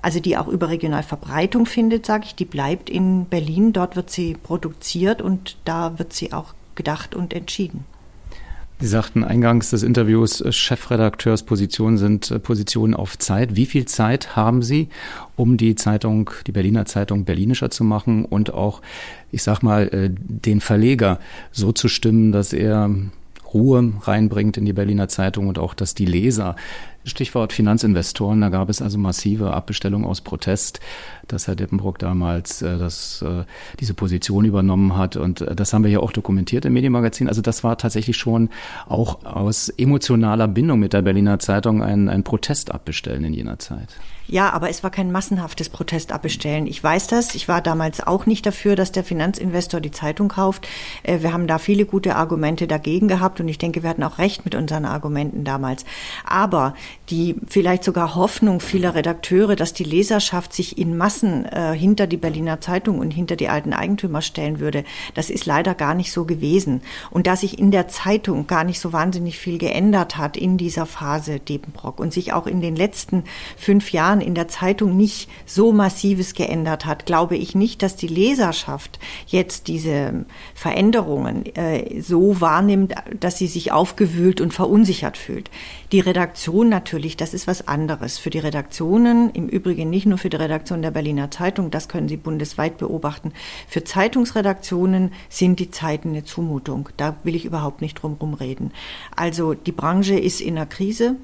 also die auch überregional Verbreitung findet, sage ich, die bleibt in Berlin. Dort wird sie produziert und da wird sie auch gedacht und entschieden. Sie sagten eingangs des Interviews, Chefredakteurspositionen sind äh, Positionen auf Zeit. Wie viel Zeit haben Sie, um die Zeitung, die Berliner Zeitung berlinischer zu machen und auch, ich sag mal, äh, den Verleger so zu stimmen, dass er Ruhe reinbringt in die Berliner Zeitung und auch, dass die Leser Stichwort Finanzinvestoren, da gab es also massive Abbestellungen aus Protest, dass Herr Dippenbrock damals äh, das, äh, diese Position übernommen hat. Und äh, das haben wir ja auch dokumentiert im Medienmagazin. Also das war tatsächlich schon auch aus emotionaler Bindung mit der Berliner Zeitung ein, ein Protest in jener Zeit. Ja, aber es war kein massenhaftes Protestabbestellen. Ich weiß das. Ich war damals auch nicht dafür, dass der Finanzinvestor die Zeitung kauft. Äh, wir haben da viele gute Argumente dagegen gehabt und ich denke, wir hatten auch recht mit unseren Argumenten damals. Aber die vielleicht sogar Hoffnung vieler Redakteure, dass die Leserschaft sich in Massen äh, hinter die Berliner Zeitung und hinter die alten Eigentümer stellen würde, das ist leider gar nicht so gewesen. Und dass sich in der Zeitung gar nicht so wahnsinnig viel geändert hat in dieser Phase Debenbrock und sich auch in den letzten fünf Jahren Jahren in der Zeitung nicht so massives geändert hat, glaube ich nicht, dass die Leserschaft jetzt diese Veränderungen äh, so wahrnimmt, dass sie sich aufgewühlt und verunsichert fühlt. Die Redaktion natürlich, das ist was anderes. Für die Redaktionen, im Übrigen nicht nur für die Redaktion der Berliner Zeitung, das können Sie bundesweit beobachten. Für Zeitungsredaktionen sind die Zeiten eine Zumutung. Da will ich überhaupt nicht drum reden. Also die Branche ist in einer Krise.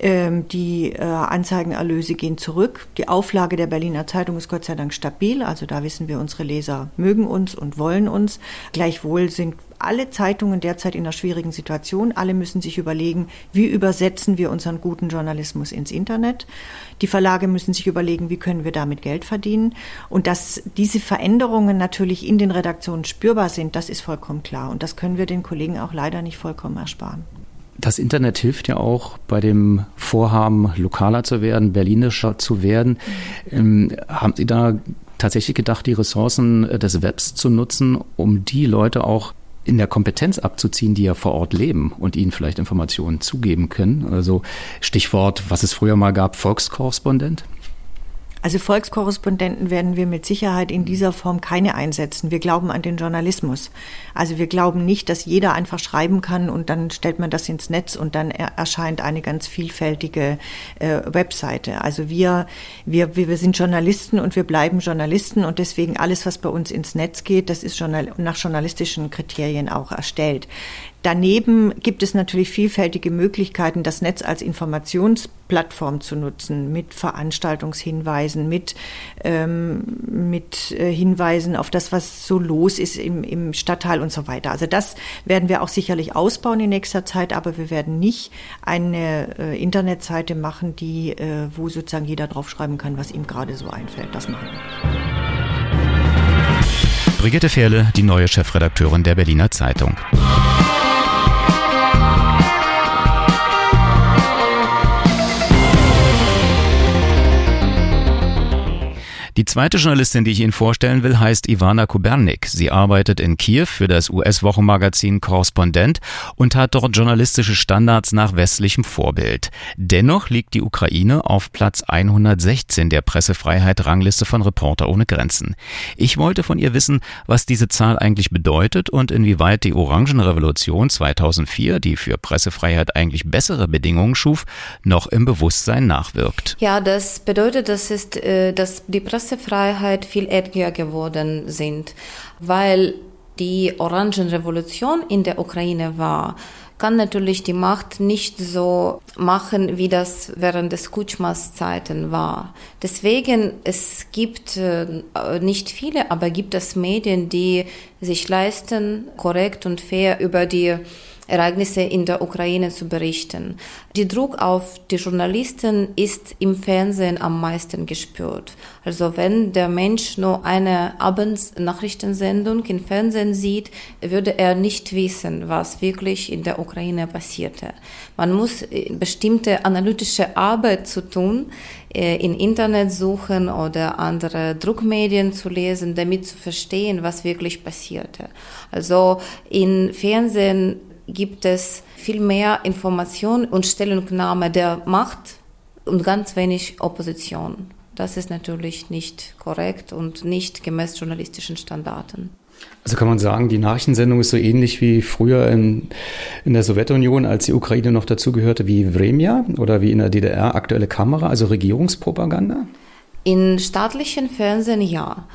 Ähm, die äh, Anzeigenerlöse gehen zurück. Die Auflage der Berliner Zeitung ist Gott sei Dank stabil. Also da wissen wir, unsere Leser mögen uns und wollen uns. Gleichwohl sind alle Zeitungen derzeit in einer schwierigen Situation. Alle müssen sich überlegen, wie übersetzen wir unseren guten Journalismus ins Internet. Die Verlage müssen sich überlegen, wie können wir damit Geld verdienen. Und dass diese Veränderungen natürlich in den Redaktionen spürbar sind, das ist vollkommen klar. Und das können wir den Kollegen auch leider nicht vollkommen ersparen. Das Internet hilft ja auch bei dem Vorhaben, lokaler zu werden, berlinischer zu werden. Ähm, haben Sie da tatsächlich gedacht, die Ressourcen äh, des Webs zu nutzen, um die Leute auch in der Kompetenz abzuziehen, die ja vor Ort leben und ihnen vielleicht Informationen zugeben können? Also Stichwort, was es früher mal gab, Volkskorrespondent? Also Volkskorrespondenten werden wir mit Sicherheit in dieser Form keine einsetzen. Wir glauben an den Journalismus. Also wir glauben nicht, dass jeder einfach schreiben kann und dann stellt man das ins Netz und dann erscheint eine ganz vielfältige äh, Webseite. Also wir, wir, wir sind Journalisten und wir bleiben Journalisten und deswegen alles, was bei uns ins Netz geht, das ist nach journalistischen Kriterien auch erstellt. Daneben gibt es natürlich vielfältige Möglichkeiten, das Netz als Informationsplattform zu nutzen, mit Veranstaltungshinweisen, mit, ähm, mit äh, Hinweisen auf das, was so los ist im, im Stadtteil und so weiter. Also das werden wir auch sicherlich ausbauen in nächster Zeit, aber wir werden nicht eine äh, Internetseite machen, die, äh, wo sozusagen jeder draufschreiben kann, was ihm gerade so einfällt. Das machen wir nicht. Brigitte Fehrle, die neue Chefredakteurin der Berliner Zeitung. Die zweite Journalistin, die ich Ihnen vorstellen will, heißt Ivana Kubernik. Sie arbeitet in Kiew für das US-Wochenmagazin Korrespondent und hat dort journalistische Standards nach westlichem Vorbild. Dennoch liegt die Ukraine auf Platz 116 der Pressefreiheit-Rangliste von Reporter ohne Grenzen. Ich wollte von ihr wissen, was diese Zahl eigentlich bedeutet und inwieweit die Orangenrevolution 2004, die für Pressefreiheit eigentlich bessere Bedingungen schuf, noch im Bewusstsein nachwirkt. Ja, das bedeutet, das ist, äh, dass die Presse Pressefreiheit viel enger geworden sind, weil die Orangenrevolution in der Ukraine war, kann natürlich die Macht nicht so machen, wie das während des Kutschmas Zeiten war. Deswegen, es gibt äh, nicht viele, aber gibt es Medien, die sich leisten, korrekt und fair über die Ereignisse in der Ukraine zu berichten. Die Druck auf die Journalisten ist im Fernsehen am meisten gespürt. Also wenn der Mensch nur eine Abendsnachrichtensendung im Fernsehen sieht, würde er nicht wissen, was wirklich in der Ukraine passierte. Man muss äh, bestimmte analytische Arbeit zu tun, äh, in Internet suchen oder andere Druckmedien zu lesen, damit zu verstehen, was wirklich passierte. Also in Fernsehen gibt es viel mehr Information und Stellungnahme der Macht und ganz wenig Opposition. Das ist natürlich nicht korrekt und nicht gemäß journalistischen Standarten. Also kann man sagen, die Nachrichtensendung ist so ähnlich wie früher in, in der Sowjetunion, als die Ukraine noch dazugehörte, wie Vremia oder wie in der DDR aktuelle Kamera, also Regierungspropaganda? In staatlichen Fernsehen ja.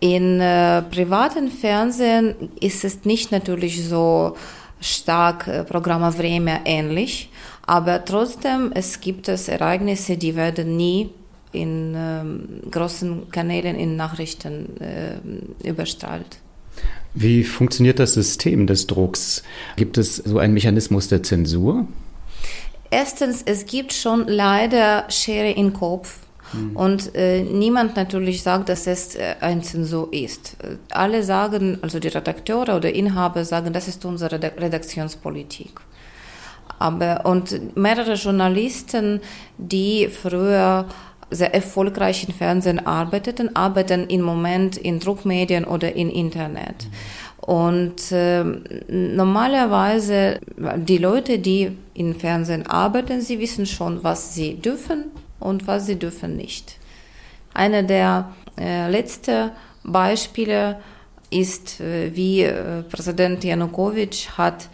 In äh, privaten Fernsehen ist es nicht natürlich so stark äh, Programma Vremia ähnlich, aber trotzdem es gibt es Ereignisse, die werden nie in ähm, großen Kanälen in Nachrichten äh, überstrahlt. Wie funktioniert das System des Drucks? Gibt es so einen Mechanismus der Zensur? Erstens, es gibt schon leider Schere im Kopf. Hm. Und äh, niemand natürlich sagt, dass es äh, ein Zensur ist. Alle sagen, also die Redakteure oder Inhaber sagen, das ist unsere Redaktionspolitik. Aber, und mehrere Journalisten, die früher sehr erfolgreich im Fernsehen arbeiteten, arbeiten im Moment in Druckmedien oder im Internet. Und äh, normalerweise die Leute, die im Fernsehen arbeiten, sie wissen schon, was sie dürfen und was sie dürfen nicht. Einer der äh, letzten Beispiele ist, äh, wie äh, Präsident Janukowitsch hat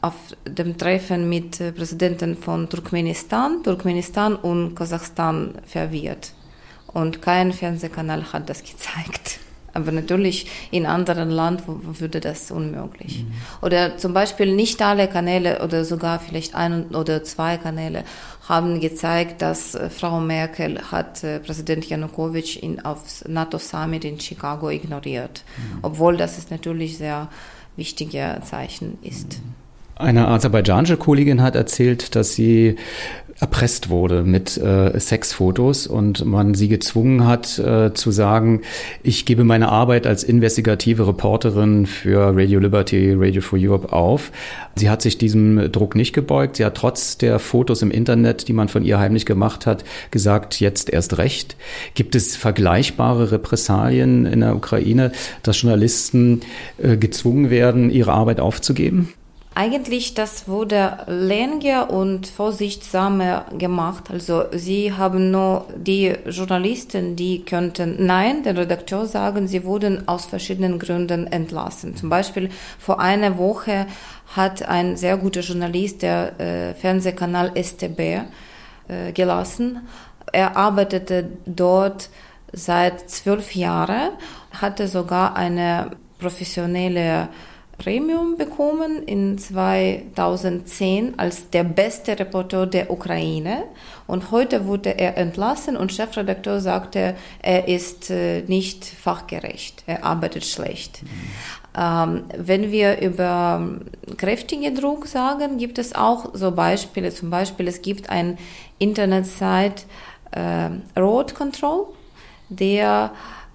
auf dem Treffen mit äh, Präsidenten von Turkmenistan, Turkmenistan und Kasachstan verwirrt. Und kein Fernsehkanal hat das gezeigt. Aber natürlich in anderen Ländern würde das unmöglich. Mhm. Oder zum Beispiel nicht alle Kanäle oder sogar vielleicht ein oder zwei Kanäle haben gezeigt, dass äh, Frau Merkel hat äh, Präsident Janukowitsch in, aufs NATO-Summit in Chicago ignoriert. Mhm. Obwohl das ist natürlich sehr wichtiger Zeichen ist. Mhm. Eine aserbaidschanische Kollegin hat erzählt, dass sie erpresst wurde mit äh, Sexfotos und man sie gezwungen hat äh, zu sagen, ich gebe meine Arbeit als investigative Reporterin für Radio Liberty, Radio for Europe auf. Sie hat sich diesem Druck nicht gebeugt. Sie hat trotz der Fotos im Internet, die man von ihr heimlich gemacht hat, gesagt, jetzt erst recht. Gibt es vergleichbare Repressalien in der Ukraine, dass Journalisten äh, gezwungen werden, ihre Arbeit aufzugeben? Eigentlich, das wurde länger und vorsichtssamer gemacht. Also sie haben nur die Journalisten, die könnten Nein, den Redakteur sagen, sie wurden aus verschiedenen Gründen entlassen. Zum Beispiel vor einer Woche hat ein sehr guter Journalist der äh, Fernsehkanal STB äh, gelassen. Er arbeitete dort seit zwölf Jahren, hatte sogar eine professionelle Premium bekommen in 2010 als der beste Reporter der Ukraine. Und heute wurde er entlassen und Chefredakteur sagte, er ist äh, nicht fachgerecht, er arbeitet schlecht. Mhm. Ähm, wenn wir über kräftigen Druck sagen, gibt es auch so Beispiele. Zum Beispiel, es gibt ein Internetsite äh, Road Control, der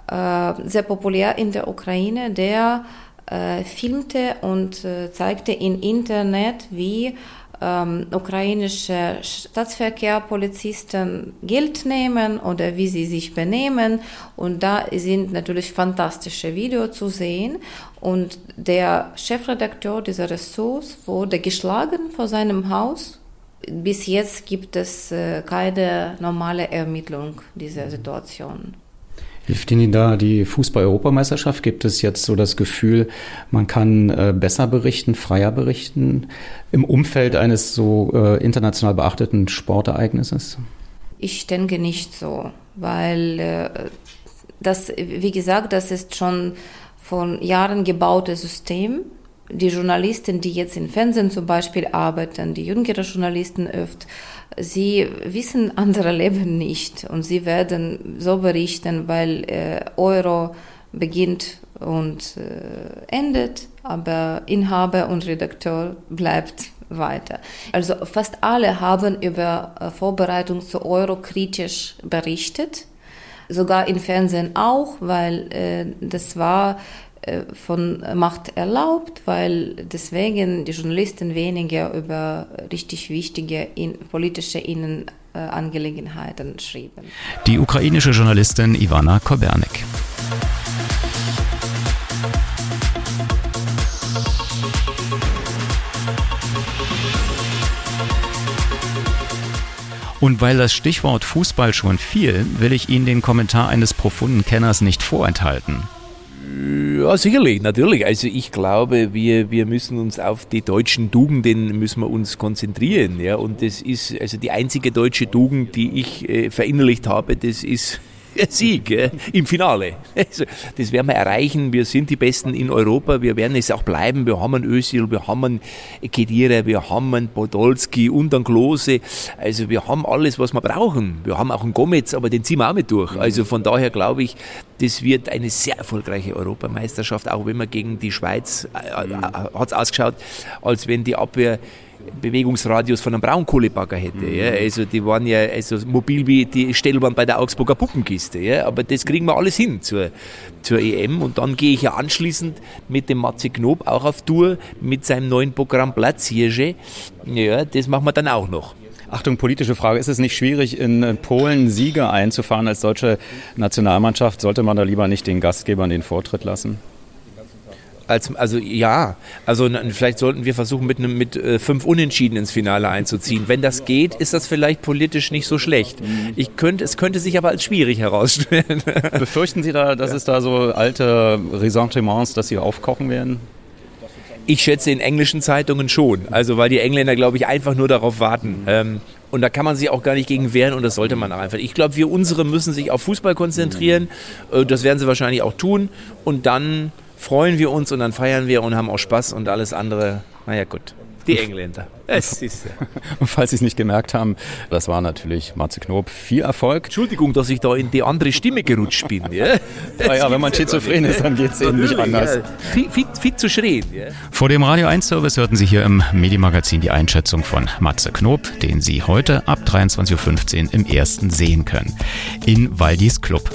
äh, sehr populär in der Ukraine, der äh, filmte und äh, zeigte im Internet, wie ähm, ukrainische Staatsverkehrpolizisten Geld nehmen oder wie sie sich benehmen. Und da sind natürlich fantastische Videos zu sehen. Und der Chefredakteur dieser Ressource wurde geschlagen vor seinem Haus. Bis jetzt gibt es äh, keine normale Ermittlung dieser Situation. Hilft Ihnen da die Fußball-Europameisterschaft? Gibt es jetzt so das Gefühl, man kann äh, besser berichten, freier berichten im Umfeld eines so äh, international beachteten Sportereignisses? Ich denke nicht so, weil äh, das, wie gesagt, das ist schon von Jahren gebautes System. Die Journalisten, die jetzt im Fernsehen zum Beispiel arbeiten, die jüngere Journalisten oft, sie wissen andere Leben nicht und sie werden so berichten, weil äh, Euro beginnt und äh, endet, aber Inhaber und Redakteur bleibt weiter. Also fast alle haben über äh, Vorbereitung zu Euro kritisch berichtet, sogar im Fernsehen auch, weil äh, das war von Macht erlaubt, weil deswegen die Journalisten weniger über richtig wichtige in, politische Innenangelegenheiten schrieben. Die ukrainische Journalistin Ivana Kobernik. Und weil das Stichwort Fußball schon fiel, will ich Ihnen den Kommentar eines profunden Kenners nicht vorenthalten. Ja, sicherlich, natürlich. Also ich glaube, wir, wir müssen uns auf die deutschen Tugenden müssen wir uns konzentrieren. Ja? Und das ist also die einzige deutsche Tugend, die ich äh, verinnerlicht habe, das ist Sieg äh, im Finale. Also, das werden wir erreichen. Wir sind die Besten in Europa. Wir werden es auch bleiben. Wir haben Özil, wir haben Kedira, wir haben Podolski und einen Klose. Also wir haben alles, was wir brauchen. Wir haben auch einen Gomez, aber den ziehen wir auch mit durch. Also von daher glaube ich, das wird eine sehr erfolgreiche Europameisterschaft, auch wenn man gegen die Schweiz äh, äh, hat es ausgeschaut, als wenn die Abwehr Bewegungsradius von einem Braunkohlebagger hätte. Ja. Mhm. Also die waren ja also mobil wie die Stellwand bei der Augsburger Puppenkiste. Ja. Aber das kriegen wir alles hin zur, zur EM. Und dann gehe ich ja anschließend mit dem Matze Knob auch auf Tour mit seinem neuen Programm Platzhirsche. Ja, das machen wir dann auch noch. Achtung, politische Frage. Ist es nicht schwierig, in Polen Sieger einzufahren als deutsche Nationalmannschaft? Sollte man da lieber nicht den Gastgebern den Vortritt lassen? Als, also ja, also vielleicht sollten wir versuchen, mit, einem, mit äh, fünf Unentschieden ins Finale einzuziehen. Wenn das geht, ist das vielleicht politisch nicht so schlecht. Ich könnte, es könnte sich aber als schwierig herausstellen. Befürchten Sie da, dass es da so alte Ressentiments, dass sie aufkochen werden? Ich schätze in englischen Zeitungen schon. Also weil die Engländer, glaube ich, einfach nur darauf warten. Ähm, und da kann man sich auch gar nicht gegen wehren und das sollte man auch einfach. Ich glaube, wir unsere müssen sich auf Fußball konzentrieren. Äh, das werden sie wahrscheinlich auch tun. Und dann freuen wir uns und dann feiern wir und haben auch Spaß und alles andere, naja gut. Die Engländer. Es ist, und falls Sie es nicht gemerkt haben, das war natürlich Matze Knob. Viel Erfolg. Entschuldigung, dass ich da in die andere Stimme gerutscht bin. Ja, ja, wenn man schizophren ist, dann geht es eben nicht anders. Ja. Fit, fit, fit, zu schreien. Ja. Vor dem Radio 1 Service hörten Sie hier im Medienmagazin die Einschätzung von Matze Knob, den Sie heute ab 23.15 Uhr im ersten sehen können. In Waldis Club.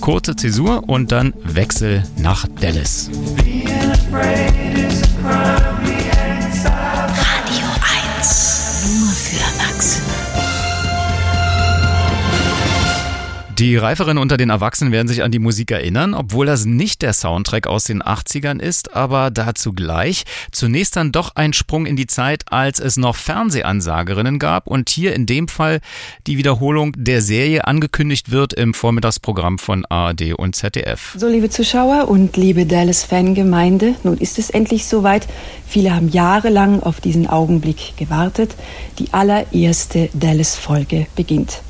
Kurze Zäsur und dann Wechsel nach Dallas. Die Reiferen unter den Erwachsenen werden sich an die Musik erinnern, obwohl das nicht der Soundtrack aus den 80ern ist, aber dazu gleich. Zunächst dann doch ein Sprung in die Zeit, als es noch Fernsehansagerinnen gab und hier in dem Fall die Wiederholung der Serie angekündigt wird im Vormittagsprogramm von ARD und ZDF. So, liebe Zuschauer und liebe Dallas-Fangemeinde, nun ist es endlich soweit. Viele haben jahrelang auf diesen Augenblick gewartet. Die allererste Dallas-Folge beginnt.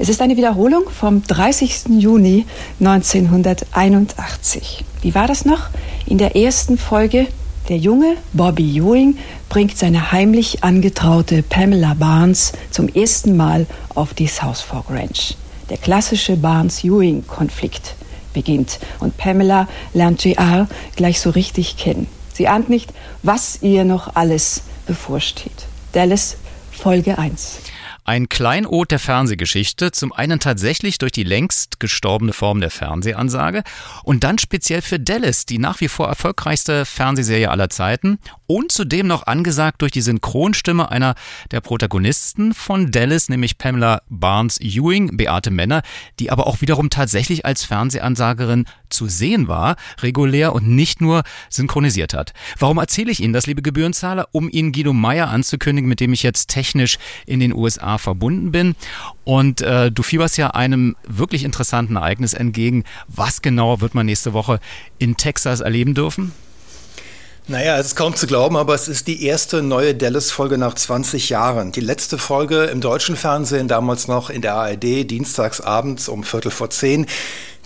Es ist eine Wiederholung vom 30. Juni 1981. Wie war das noch? In der ersten Folge der junge Bobby Ewing bringt seine heimlich angetraute Pamela Barnes zum ersten Mal auf die South Fork Ranch. Der klassische Barnes-Ewing-Konflikt beginnt und Pamela lernt JR gleich so richtig kennen. Sie ahnt nicht, was ihr noch alles bevorsteht. Dallas, Folge 1. Ein Kleinod der Fernsehgeschichte, zum einen tatsächlich durch die längst gestorbene Form der Fernsehansage und dann speziell für Dallas, die nach wie vor erfolgreichste Fernsehserie aller Zeiten und zudem noch angesagt durch die Synchronstimme einer der Protagonisten von Dallas, nämlich Pamela Barnes Ewing, Beate Männer, die aber auch wiederum tatsächlich als Fernsehansagerin zu sehen war, regulär und nicht nur synchronisiert hat. Warum erzähle ich Ihnen das, liebe Gebührenzahler? Um Ihnen Guido Meyer anzukündigen, mit dem ich jetzt technisch in den USA verbunden bin. Und äh, du fieberst ja einem wirklich interessanten Ereignis entgegen. Was genau wird man nächste Woche in Texas erleben dürfen? Naja, es ist kaum zu glauben, aber es ist die erste neue Dallas-Folge nach 20 Jahren. Die letzte Folge im deutschen Fernsehen, damals noch in der ARD, dienstags abends um Viertel vor zehn.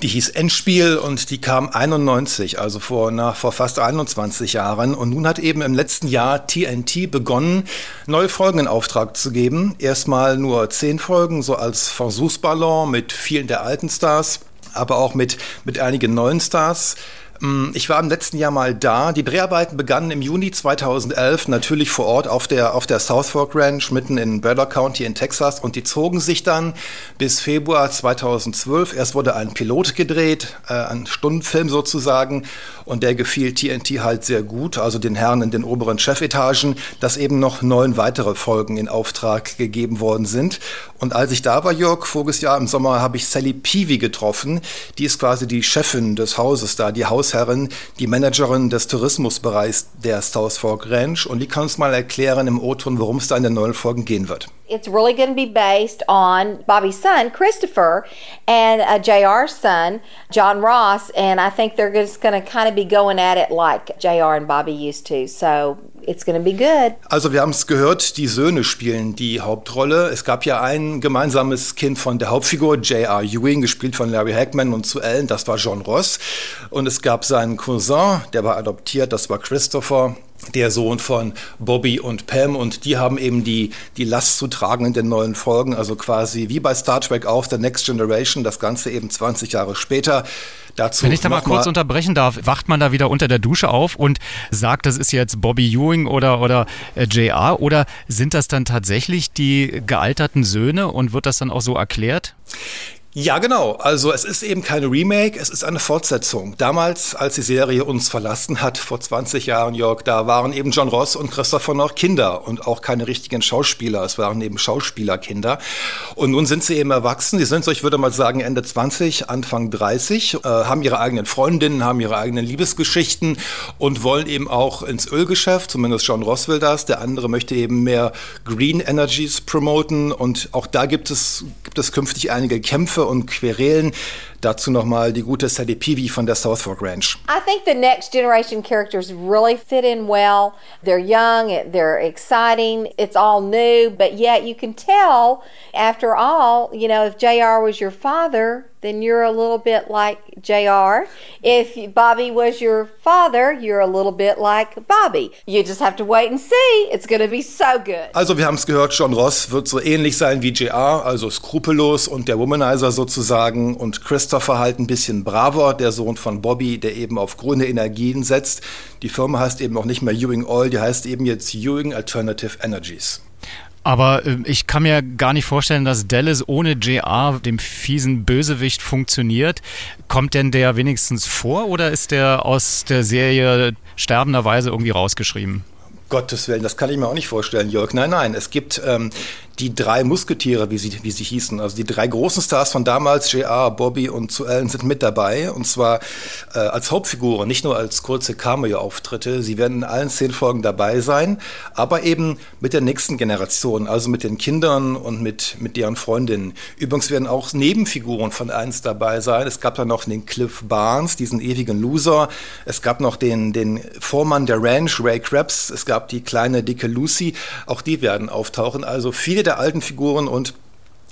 Die hieß Endspiel und die kam 91, also vor, nach, vor fast 21 Jahren. Und nun hat eben im letzten Jahr TNT begonnen, neue Folgen in Auftrag zu geben. Erstmal nur zehn Folgen, so als Versuchsballon mit vielen der alten Stars, aber auch mit, mit einigen neuen Stars. Mm, ich war im letzten Jahr mal da. Die Dreharbeiten begannen im Juni 2011, natürlich vor Ort auf der, auf der South Fork Ranch mitten in Broward County in Texas und die zogen sich dann bis Februar 2012. Erst wurde ein Pilot gedreht, äh, ein Stundenfilm sozusagen und der gefiel TNT halt sehr gut, also den Herren in den oberen Chefetagen, dass eben noch neun weitere Folgen in Auftrag gegeben worden sind. Und als ich da war, Jörg, voriges Jahr im Sommer, habe ich Sally Peavy getroffen. Die ist quasi die Chefin des Hauses da, die Haus Hausherrin, die Managerin des Tourismusbereichs der South Fork Ranch. Und die kann uns mal erklären im O-Ton, worum es da in den neuen Folgen gehen wird. It's really going to be based on Bobby's son, Christopher, and uh, JR's son, John Ross. And I think they're just going to kind of be going at it like JR and Bobby used to. So it's to be good. Also wir haben es gehört, die Söhne spielen die Hauptrolle. Es gab ja ein gemeinsames Kind von der Hauptfigur, J.R. Ewing, gespielt von Larry Hackman und zu Ellen, das war John Ross. Und es gab seinen Cousin, der war adoptiert, das war Christopher der Sohn von Bobby und Pam und die haben eben die, die Last zu tragen in den neuen Folgen, also quasi wie bei Star Trek auch The Next Generation, das Ganze eben 20 Jahre später. Dazu Wenn ich da mal kurz mal unterbrechen darf, wacht man da wieder unter der Dusche auf und sagt, das ist jetzt Bobby Ewing oder, oder äh, JR oder sind das dann tatsächlich die gealterten Söhne und wird das dann auch so erklärt? Ja, genau. Also es ist eben kein Remake, es ist eine Fortsetzung. Damals, als die Serie uns verlassen hat, vor 20 Jahren, Jörg, da waren eben John Ross und Christopher noch Kinder und auch keine richtigen Schauspieler. Es waren eben Schauspielerkinder. Und nun sind sie eben erwachsen. Die sind so, ich würde mal sagen, Ende 20, Anfang 30, äh, haben ihre eigenen Freundinnen, haben ihre eigenen Liebesgeschichten und wollen eben auch ins Ölgeschäft. Zumindest John Ross will das. Der andere möchte eben mehr Green Energies promoten. Und auch da gibt es, gibt es künftig einige Kämpfe und Querelen. Dazu nochmal die gute Sadie Peavy von der South Fork Ranch. I think the next generation characters really fit in well. They're young, they're exciting, it's all new, but yet you can tell after all, you know, if JR was your father, then you're a little bit like JR. If Bobby was your father, you're a little bit like Bobby. You just have to wait and see. It's going to be so good. Also wir haben es gehört, John Ross wird so ähnlich sein wie JR, also skrupellos und der Womanizer sozusagen und Christopher ein bisschen braver, der Sohn von Bobby, der eben auf grüne Energien setzt. Die Firma heißt eben auch nicht mehr Ewing Oil, die heißt eben jetzt Ewing Alternative Energies. Aber äh, ich kann mir gar nicht vorstellen, dass Dallas ohne JR, dem fiesen Bösewicht, funktioniert. Kommt denn der wenigstens vor oder ist der aus der Serie sterbenderweise irgendwie rausgeschrieben? Gottes Willen, das kann ich mir auch nicht vorstellen, Jörg. Nein, nein, es gibt ähm, die drei Musketiere, wie sie, wie sie hießen. Also die drei großen Stars von damals, J.R., Bobby und zu Ellen, sind mit dabei. Und zwar äh, als Hauptfiguren, nicht nur als kurze Cameo-Auftritte. Sie werden in allen zehn Folgen dabei sein, aber eben mit der nächsten Generation, also mit den Kindern und mit, mit deren Freundinnen. Übrigens werden auch Nebenfiguren von eins dabei sein. Es gab dann noch den Cliff Barnes, diesen ewigen Loser. Es gab noch den, den Vormann der Ranch, Ray Krabs. Es gab die kleine, dicke Lucy. Auch die werden auftauchen. Also viele der alten Figuren und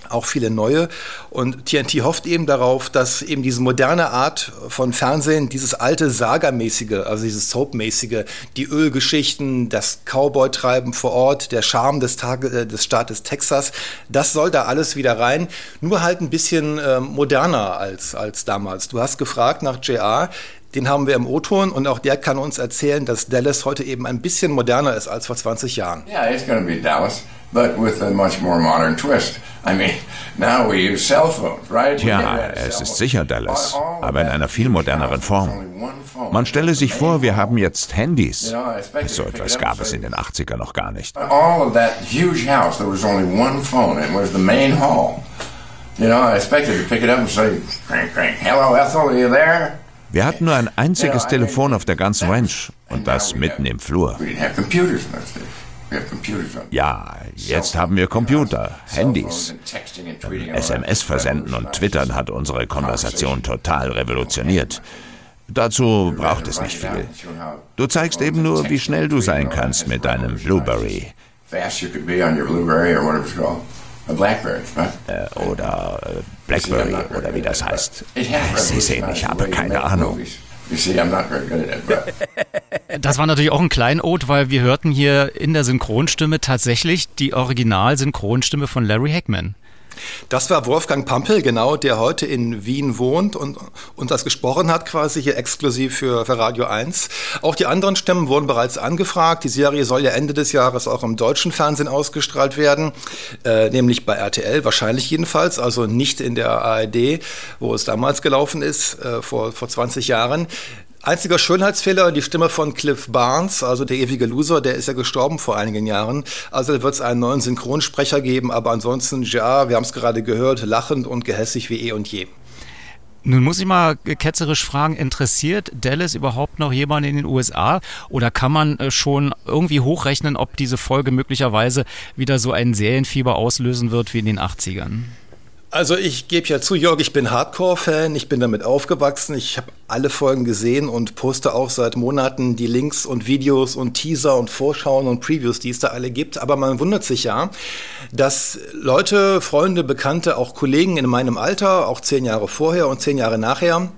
auch viele neue. Und TNT hofft eben darauf, dass eben diese moderne Art von Fernsehen, dieses alte Saga-mäßige, also dieses Soap-mäßige, die Ölgeschichten, das Cowboy-Treiben vor Ort, der Charme des, Tage, äh, des Staates Texas, das soll da alles wieder rein. Nur halt ein bisschen äh, moderner als, als damals. Du hast gefragt nach JR. Den haben wir im O-Ton und auch der kann uns erzählen, dass Dallas heute eben ein bisschen moderner ist als vor 20 Jahren. Yeah, it's gonna be Dallas but with a much more modern twist. I mean, now we use cell phones, right? Ja, es ist sicher Dallas, aber in einer viel moderneren Form. Man stelle sich vor, wir haben jetzt Handys. So etwas gab es in den 80er noch gar nicht. All of that huge house, there was only one phone, and it was the main hall. You know, I expected to pick it up and say, crank, crank, hello Ethel, are you there? Wir hatten nur ein einziges Telefon auf der ganzen Ranch und das mitten im Flur. Ja, jetzt haben wir Computer, Handys. SMS versenden und Twittern hat unsere Konversation total revolutioniert. Dazu braucht es nicht viel. Du zeigst eben nur, wie schnell du sein kannst mit deinem Blueberry. Äh, oder äh, Blackberry oder wie das heißt. Sie sehen, ich habe keine Ahnung. Das war natürlich auch ein Kleinod, weil wir hörten hier in der Synchronstimme tatsächlich die Original-Synchronstimme von Larry Hackman. Das war Wolfgang Pampel, genau, der heute in Wien wohnt und, und das gesprochen hat, quasi hier exklusiv für, für Radio 1. Auch die anderen Stimmen wurden bereits angefragt. Die Serie soll ja Ende des Jahres auch im deutschen Fernsehen ausgestrahlt werden, äh, nämlich bei RTL, wahrscheinlich jedenfalls, also nicht in der ARD, wo es damals gelaufen ist, äh, vor, vor 20 Jahren. Einziger Schönheitsfehler, die Stimme von Cliff Barnes, also der ewige Loser, der ist ja gestorben vor einigen Jahren. Also da wird es einen neuen Synchronsprecher geben, aber ansonsten, ja, wir haben es gerade gehört, lachend und gehässig wie eh und je. Nun muss ich mal ketzerisch fragen, interessiert Dallas überhaupt noch jemanden in den USA oder kann man äh, schon irgendwie hochrechnen, ob diese Folge möglicherweise wieder so ein Serienfieber auslösen wird wie in den 80ern? Also ich gebe ja zu, Jörg, ich bin Hardcore-Fan, ich bin damit aufgewachsen, ich habe alle Folgen gesehen und poste auch seit Monaten die Links und Videos und Teaser und Vorschauen und Previews, die es da alle gibt. Aber man wundert sich ja, dass Leute, Freunde, Bekannte, auch Kollegen in meinem Alter, auch zehn Jahre vorher und zehn Jahre nachher,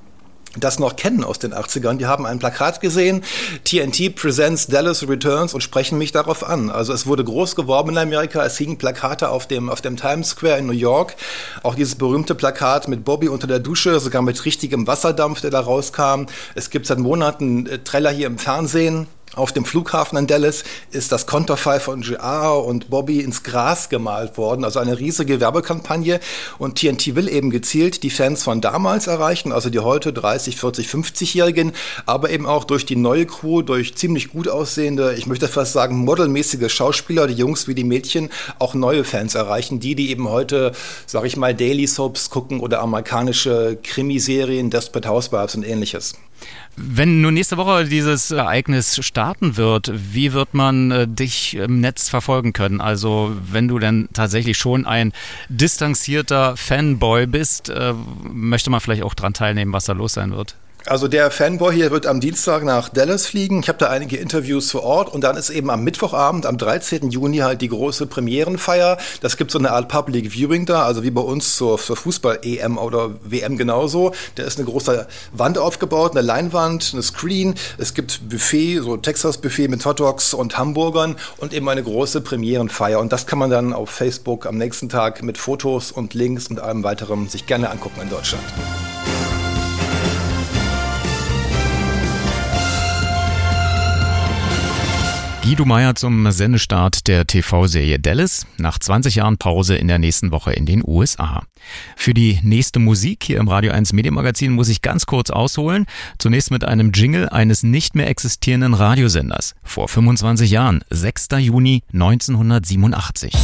das noch kennen aus den 80ern. Die haben ein Plakat gesehen, TNT Presents Dallas Returns und sprechen mich darauf an. Also es wurde groß geworben in Amerika, es hingen Plakate auf dem, auf dem Times Square in New York. Auch dieses berühmte Plakat mit Bobby unter der Dusche, sogar mit richtigem Wasserdampf, der da rauskam. Es gibt seit Monaten äh, Trailer hier im Fernsehen. Auf dem Flughafen in Dallas ist das Konterfei von JR und Bobby ins Gras gemalt worden, also eine riesige Werbekampagne. Und TNT will eben gezielt die Fans von damals erreichen, also die heute 30, 40, 50-Jährigen, aber eben auch durch die neue Crew, durch ziemlich gut aussehende, ich möchte fast sagen, modelmäßige Schauspieler, die Jungs wie die Mädchen, auch neue Fans erreichen, die, die eben heute, sag ich mal, Daily Soaps gucken oder amerikanische Krimiserien, Desperate Housewives und ähnliches. Wenn nun nächste Woche dieses Ereignis starten wird, wie wird man äh, dich im Netz verfolgen können? Also wenn du denn tatsächlich schon ein distanzierter Fanboy bist, äh, möchte man vielleicht auch daran teilnehmen, was da los sein wird? Also der Fanboy hier wird am Dienstag nach Dallas fliegen. Ich habe da einige Interviews vor Ort und dann ist eben am Mittwochabend, am 13. Juni halt die große Premierenfeier. Das gibt so eine Art Public Viewing da, also wie bei uns zur, zur Fußball-EM oder WM genauso. Da ist eine große Wand aufgebaut, eine Leinwand, eine Screen. Es gibt Buffet, so Texas-Buffet mit Hotdogs und Hamburgern und eben eine große Premierenfeier. Und das kann man dann auf Facebook am nächsten Tag mit Fotos und Links und allem weiterem sich gerne angucken in Deutschland. Guido Meyer zum Sendestart der TV-Serie Dallas nach 20 Jahren Pause in der nächsten Woche in den USA. Für die nächste Musik hier im Radio 1 Medienmagazin muss ich ganz kurz ausholen. Zunächst mit einem Jingle eines nicht mehr existierenden Radiosenders. Vor 25 Jahren, 6. Juni 1987.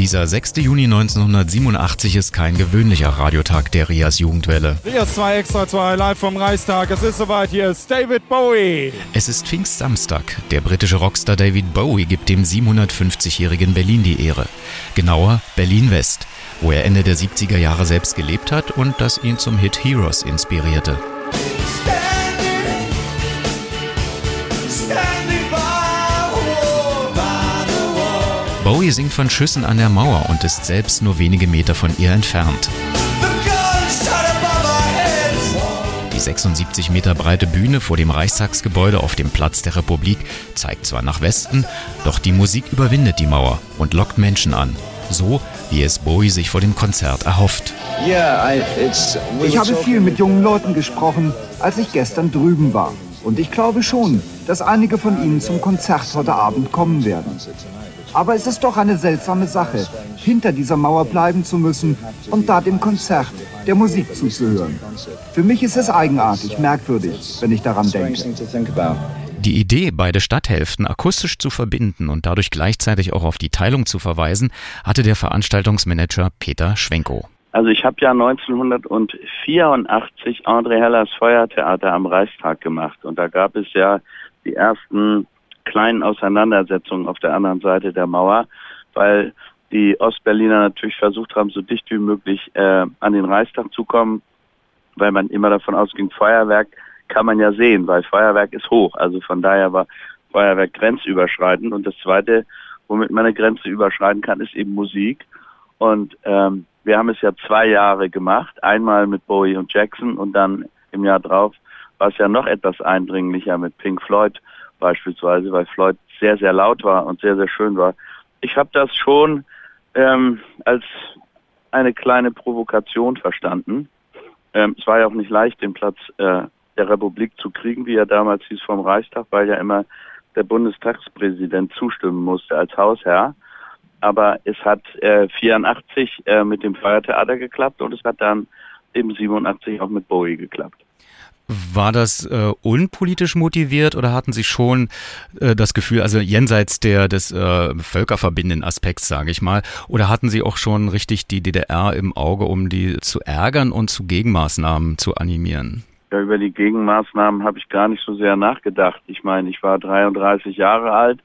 Dieser 6. Juni 1987 ist kein gewöhnlicher Radiotag der Rias Jugendwelle. Rias 2 Extra 2 live vom Reichstag. Es ist soweit, hier ist David Bowie. Es ist Pfingstsamstag. Der britische Rockstar David Bowie gibt dem 750-jährigen Berlin die Ehre. Genauer Berlin West, wo er Ende der 70er Jahre selbst gelebt hat und das ihn zum Hit Heroes inspirierte. Bowie singt von Schüssen an der Mauer und ist selbst nur wenige Meter von ihr entfernt. Die 76 Meter breite Bühne vor dem Reichstagsgebäude auf dem Platz der Republik zeigt zwar nach Westen, doch die Musik überwindet die Mauer und lockt Menschen an. So, wie es Bowie sich vor dem Konzert erhofft. Ich habe viel mit jungen Leuten gesprochen, als ich gestern drüben war. Und ich glaube schon, dass einige von ihnen zum Konzert heute Abend kommen werden. Aber es ist doch eine seltsame Sache, hinter dieser Mauer bleiben zu müssen und da dem Konzert, der Musik zuzuhören. Für mich ist es eigenartig, merkwürdig, wenn ich daran denke. Die Idee, beide Stadthälften akustisch zu verbinden und dadurch gleichzeitig auch auf die Teilung zu verweisen, hatte der Veranstaltungsmanager Peter Schwenko. Also ich habe ja 1984 André Hellers Feuertheater am Reichstag gemacht und da gab es ja die ersten kleinen Auseinandersetzungen auf der anderen Seite der Mauer, weil die Ostberliner natürlich versucht haben, so dicht wie möglich äh, an den Reichstag zu kommen, weil man immer davon ausging, Feuerwerk kann man ja sehen, weil Feuerwerk ist hoch. Also von daher war Feuerwerk grenzüberschreitend. Und das Zweite, womit man eine Grenze überschreiten kann, ist eben Musik. Und ähm, wir haben es ja zwei Jahre gemacht, einmal mit Bowie und Jackson und dann im Jahr drauf war es ja noch etwas eindringlicher mit Pink Floyd beispielsweise, weil Floyd sehr, sehr laut war und sehr, sehr schön war. Ich habe das schon ähm, als eine kleine Provokation verstanden. Ähm, es war ja auch nicht leicht, den Platz äh, der Republik zu kriegen, wie er damals hieß vom Reichstag, weil ja immer der Bundestagspräsident zustimmen musste als Hausherr. Aber es hat äh, 84 äh, mit dem Feiertheater geklappt und es hat dann eben 87 auch mit Bowie geklappt. War das äh, unpolitisch motiviert oder hatten Sie schon äh, das Gefühl, also jenseits der des äh, völkerverbindenden Aspekts, sage ich mal, oder hatten Sie auch schon richtig die DDR im Auge, um die zu ärgern und zu Gegenmaßnahmen zu animieren? Ja, über die Gegenmaßnahmen habe ich gar nicht so sehr nachgedacht. Ich meine, ich war 33 Jahre alt.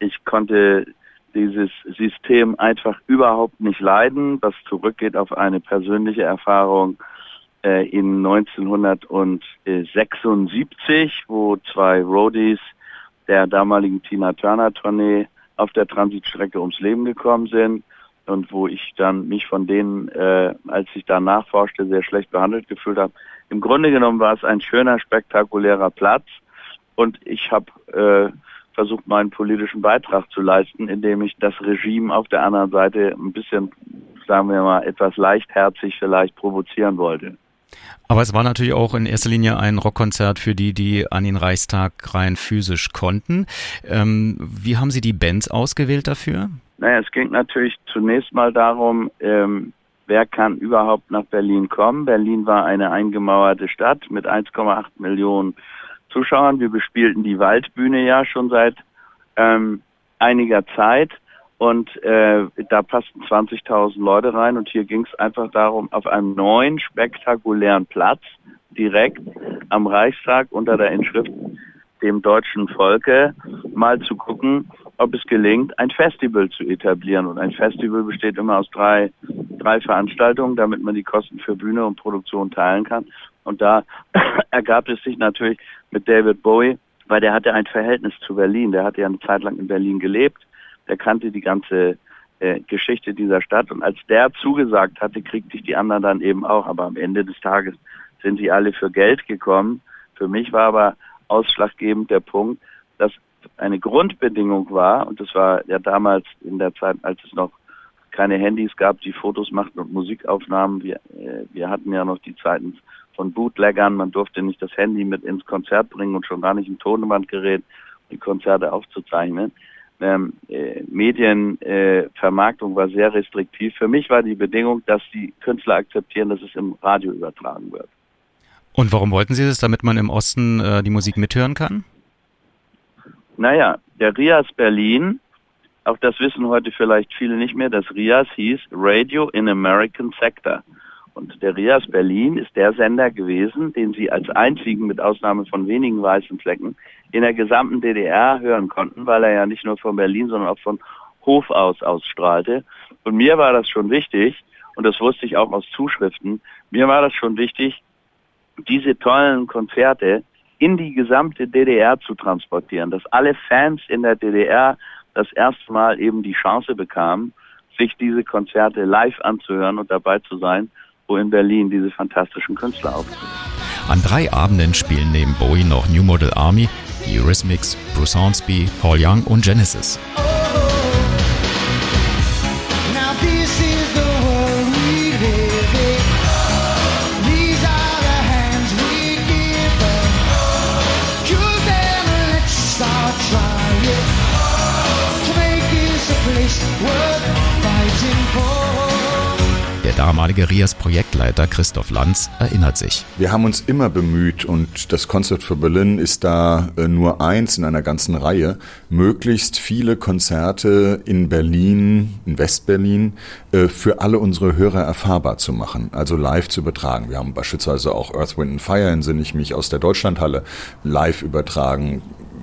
Ich konnte dieses System einfach überhaupt nicht leiden, was zurückgeht auf eine persönliche Erfahrung in 1976, wo zwei Roadies der damaligen Tina Turner Tournee auf der Transitstrecke ums Leben gekommen sind und wo ich dann mich von denen, äh, als ich da nachforschte, sehr schlecht behandelt gefühlt habe. Im Grunde genommen war es ein schöner, spektakulärer Platz und ich habe äh, versucht, meinen politischen Beitrag zu leisten, indem ich das Regime auf der anderen Seite ein bisschen, sagen wir mal, etwas leichtherzig vielleicht provozieren wollte. Aber es war natürlich auch in erster Linie ein Rockkonzert für die, die an den Reichstag rein physisch konnten. Ähm, wie haben Sie die Bands ausgewählt dafür? Naja, es ging natürlich zunächst mal darum, ähm, wer kann überhaupt nach Berlin kommen. Berlin war eine eingemauerte Stadt mit 1,8 Millionen Zuschauern. Wir bespielten die Waldbühne ja schon seit ähm, einiger Zeit und äh, da passten 20.000 Leute rein und hier ging es einfach darum, auf einem neuen spektakulären Platz direkt am Reichstag unter der Inschrift dem deutschen Volke mal zu gucken, ob es gelingt, ein Festival zu etablieren. Und ein Festival besteht immer aus drei, drei Veranstaltungen, damit man die Kosten für Bühne und Produktion teilen kann. Und da ergab es sich natürlich mit David Bowie, weil der hatte ein Verhältnis zu Berlin. Der hatte ja eine Zeit lang in Berlin gelebt der kannte die ganze äh, Geschichte dieser Stadt und als der zugesagt hatte, kriegte ich die anderen dann eben auch. Aber am Ende des Tages sind sie alle für Geld gekommen. Für mich war aber ausschlaggebend der Punkt, dass eine Grundbedingung war, und das war ja damals in der Zeit, als es noch keine Handys gab, die Fotos machten und Musikaufnahmen. Wir, äh, wir hatten ja noch die Zeiten von Bootleggern. Man durfte nicht das Handy mit ins Konzert bringen und schon gar nicht ein Tonbandgerät, die Konzerte aufzuzeichnen ähm, äh, Medienvermarktung äh, war sehr restriktiv. Für mich war die Bedingung, dass die Künstler akzeptieren, dass es im Radio übertragen wird. Und warum wollten Sie das, damit man im Osten äh, die Musik mithören kann? Naja, der RIAS Berlin, auch das wissen heute vielleicht viele nicht mehr, das RIAS hieß Radio in American Sector. Und der RIAS Berlin ist der Sender gewesen, den sie als einzigen, mit Ausnahme von wenigen weißen Flecken, in der gesamten DDR hören konnten, weil er ja nicht nur von Berlin, sondern auch von Hof aus ausstrahlte. Und mir war das schon wichtig, und das wusste ich auch aus Zuschriften, mir war das schon wichtig, diese tollen Konzerte in die gesamte DDR zu transportieren, dass alle Fans in der DDR das erste Mal eben die Chance bekamen, sich diese Konzerte live anzuhören und dabei zu sein in Berlin diese fantastischen Künstler auftreten. An drei Abenden spielen neben Bowie noch New Model Army, die Eurythmics, Bruce Hornsby, Paul Young und Genesis. Damalige RIAS-Projektleiter Christoph Lanz erinnert sich. Wir haben uns immer bemüht und das Concert for Berlin ist da äh, nur eins in einer ganzen Reihe, möglichst viele Konzerte in Berlin, in Westberlin, äh, für alle unsere Hörer erfahrbar zu machen, also live zu übertragen. Wir haben beispielsweise auch Earth, Wind and Fire, entsinne ich mich, aus der Deutschlandhalle live übertragen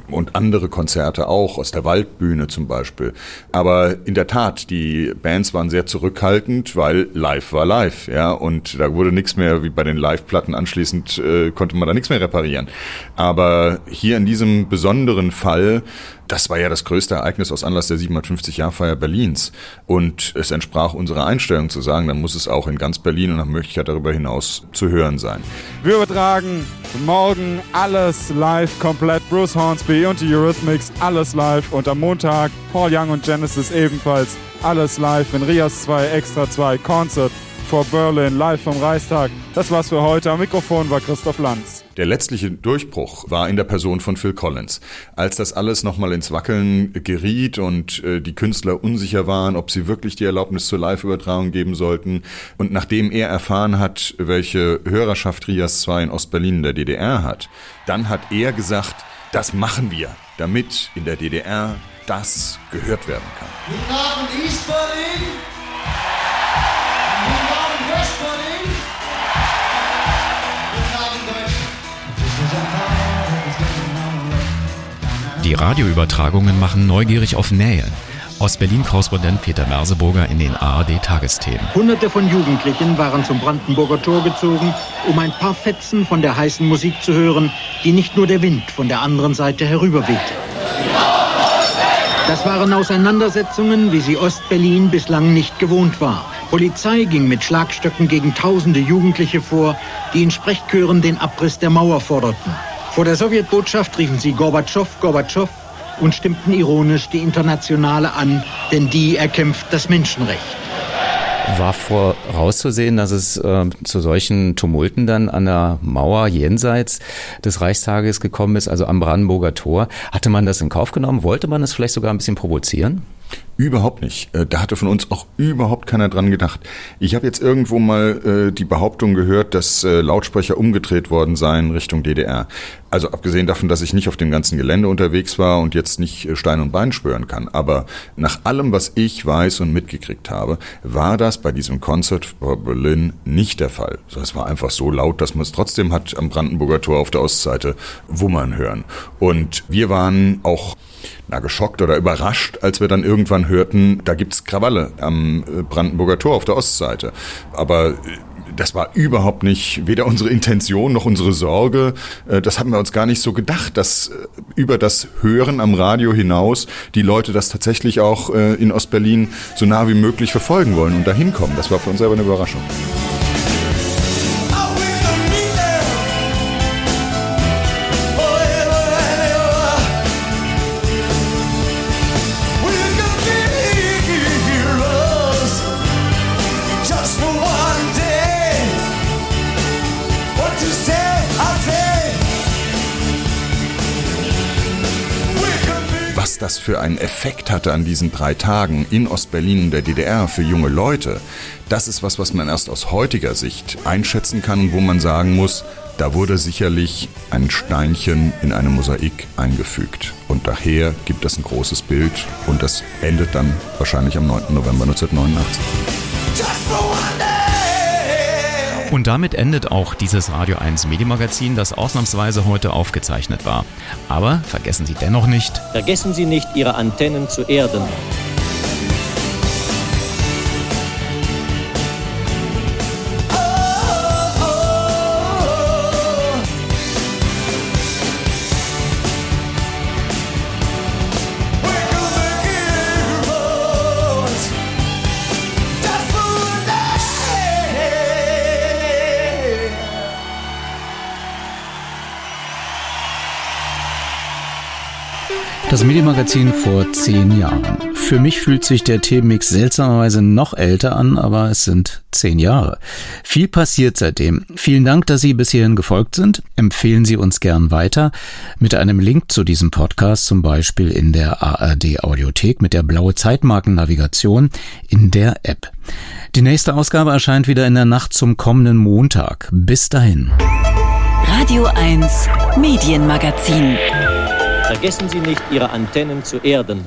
und andere Konzerte auch, aus der Waldbühne zum Beispiel. Aber in der Tat, die Bands waren sehr zurückhaltend, weil live war live, ja, und da wurde nichts mehr, wie bei den Live-Platten anschließend, äh, konnte man da nichts mehr reparieren. Aber hier in diesem besonderen Fall das war ja das größte Ereignis aus Anlass der 750-Jahr-Feier Berlins. Und es entsprach unserer Einstellung zu sagen, dann muss es auch in ganz Berlin und nach Möglichkeit darüber hinaus zu hören sein. Wir übertragen morgen alles live, komplett Bruce Hornsby und die Eurythmics, alles live. Und am Montag Paul Young und Genesis ebenfalls, alles live in Rias 2 Extra 2 Concert for Berlin, live vom Reichstag. Das war's für heute. Am Mikrofon war Christoph Lanz. Der letztliche Durchbruch war in der Person von Phil Collins. Als das alles nochmal ins Wackeln geriet und äh, die Künstler unsicher waren, ob sie wirklich die Erlaubnis zur Live-Übertragung geben sollten und nachdem er erfahren hat, welche Hörerschaft Rias 2 in Ostberlin in der DDR hat, dann hat er gesagt, das machen wir, damit in der DDR das gehört werden kann. Guten Abend East Berlin. Die Radioübertragungen machen neugierig auf Nähe. Ostberlin-Korrespondent Peter Merseburger in den ARD-Tagesthemen. Hunderte von Jugendlichen waren zum Brandenburger Tor gezogen, um ein paar Fetzen von der heißen Musik zu hören, die nicht nur der Wind von der anderen Seite herüberwehte. Das waren Auseinandersetzungen, wie sie Ostberlin bislang nicht gewohnt war. Polizei ging mit Schlagstöcken gegen tausende Jugendliche vor, die in Sprechchören den Abriss der Mauer forderten. Vor der Sowjetbotschaft riefen sie Gorbatschow, Gorbatschow und stimmten ironisch die Internationale an, denn die erkämpft das Menschenrecht. War vorauszusehen, dass es äh, zu solchen Tumulten dann an der Mauer jenseits des Reichstages gekommen ist, also am Brandenburger Tor. Hatte man das in Kauf genommen? Wollte man es vielleicht sogar ein bisschen provozieren? Überhaupt nicht. Äh, da hatte von uns auch überhaupt keiner dran gedacht. Ich habe jetzt irgendwo mal äh, die Behauptung gehört, dass äh, Lautsprecher umgedreht worden seien Richtung DDR. Also abgesehen davon, dass ich nicht auf dem ganzen Gelände unterwegs war und jetzt nicht äh, Stein und Bein spüren kann. Aber nach allem, was ich weiß und mitgekriegt habe, war das bei diesem Concert for Berlin nicht der Fall. Es war einfach so laut, dass man es trotzdem hat am Brandenburger Tor auf der Ostseite wummern hören. Und wir waren auch na, geschockt oder überrascht, als wir dann irgendwann hörten, da gibt's Krawalle am äh, Brandenburger Tor auf der Ostseite. Aber äh, das war überhaupt nicht weder unsere Intention noch unsere Sorge. Äh, das haben wir uns gar nicht so gedacht, dass über das Hören am Radio hinaus die Leute das tatsächlich auch in Ostberlin so nah wie möglich verfolgen wollen und dahin kommen. Das war für uns selber eine Überraschung. Für einen Effekt hatte an diesen drei Tagen in Ostberlin der DDR für junge Leute, das ist was, was man erst aus heutiger Sicht einschätzen kann und wo man sagen muss, da wurde sicherlich ein Steinchen in eine Mosaik eingefügt. Und daher gibt es ein großes Bild und das endet dann wahrscheinlich am 9. November 1989. Und damit endet auch dieses Radio 1 Medienmagazin, das ausnahmsweise heute aufgezeichnet war. Aber vergessen Sie dennoch nicht, vergessen Sie nicht, Ihre Antennen zu erden. Medienmagazin vor zehn Jahren. Für mich fühlt sich der Themenmix seltsamerweise noch älter an, aber es sind zehn Jahre. Viel passiert seitdem. Vielen Dank, dass Sie bis hierhin gefolgt sind. Empfehlen Sie uns gern weiter mit einem Link zu diesem Podcast, zum Beispiel in der ARD Audiothek mit der blaue Zeitmarkennavigation in der App. Die nächste Ausgabe erscheint wieder in der Nacht zum kommenden Montag. Bis dahin. Radio 1 Medienmagazin. Vergessen Sie nicht, Ihre Antennen zu erden.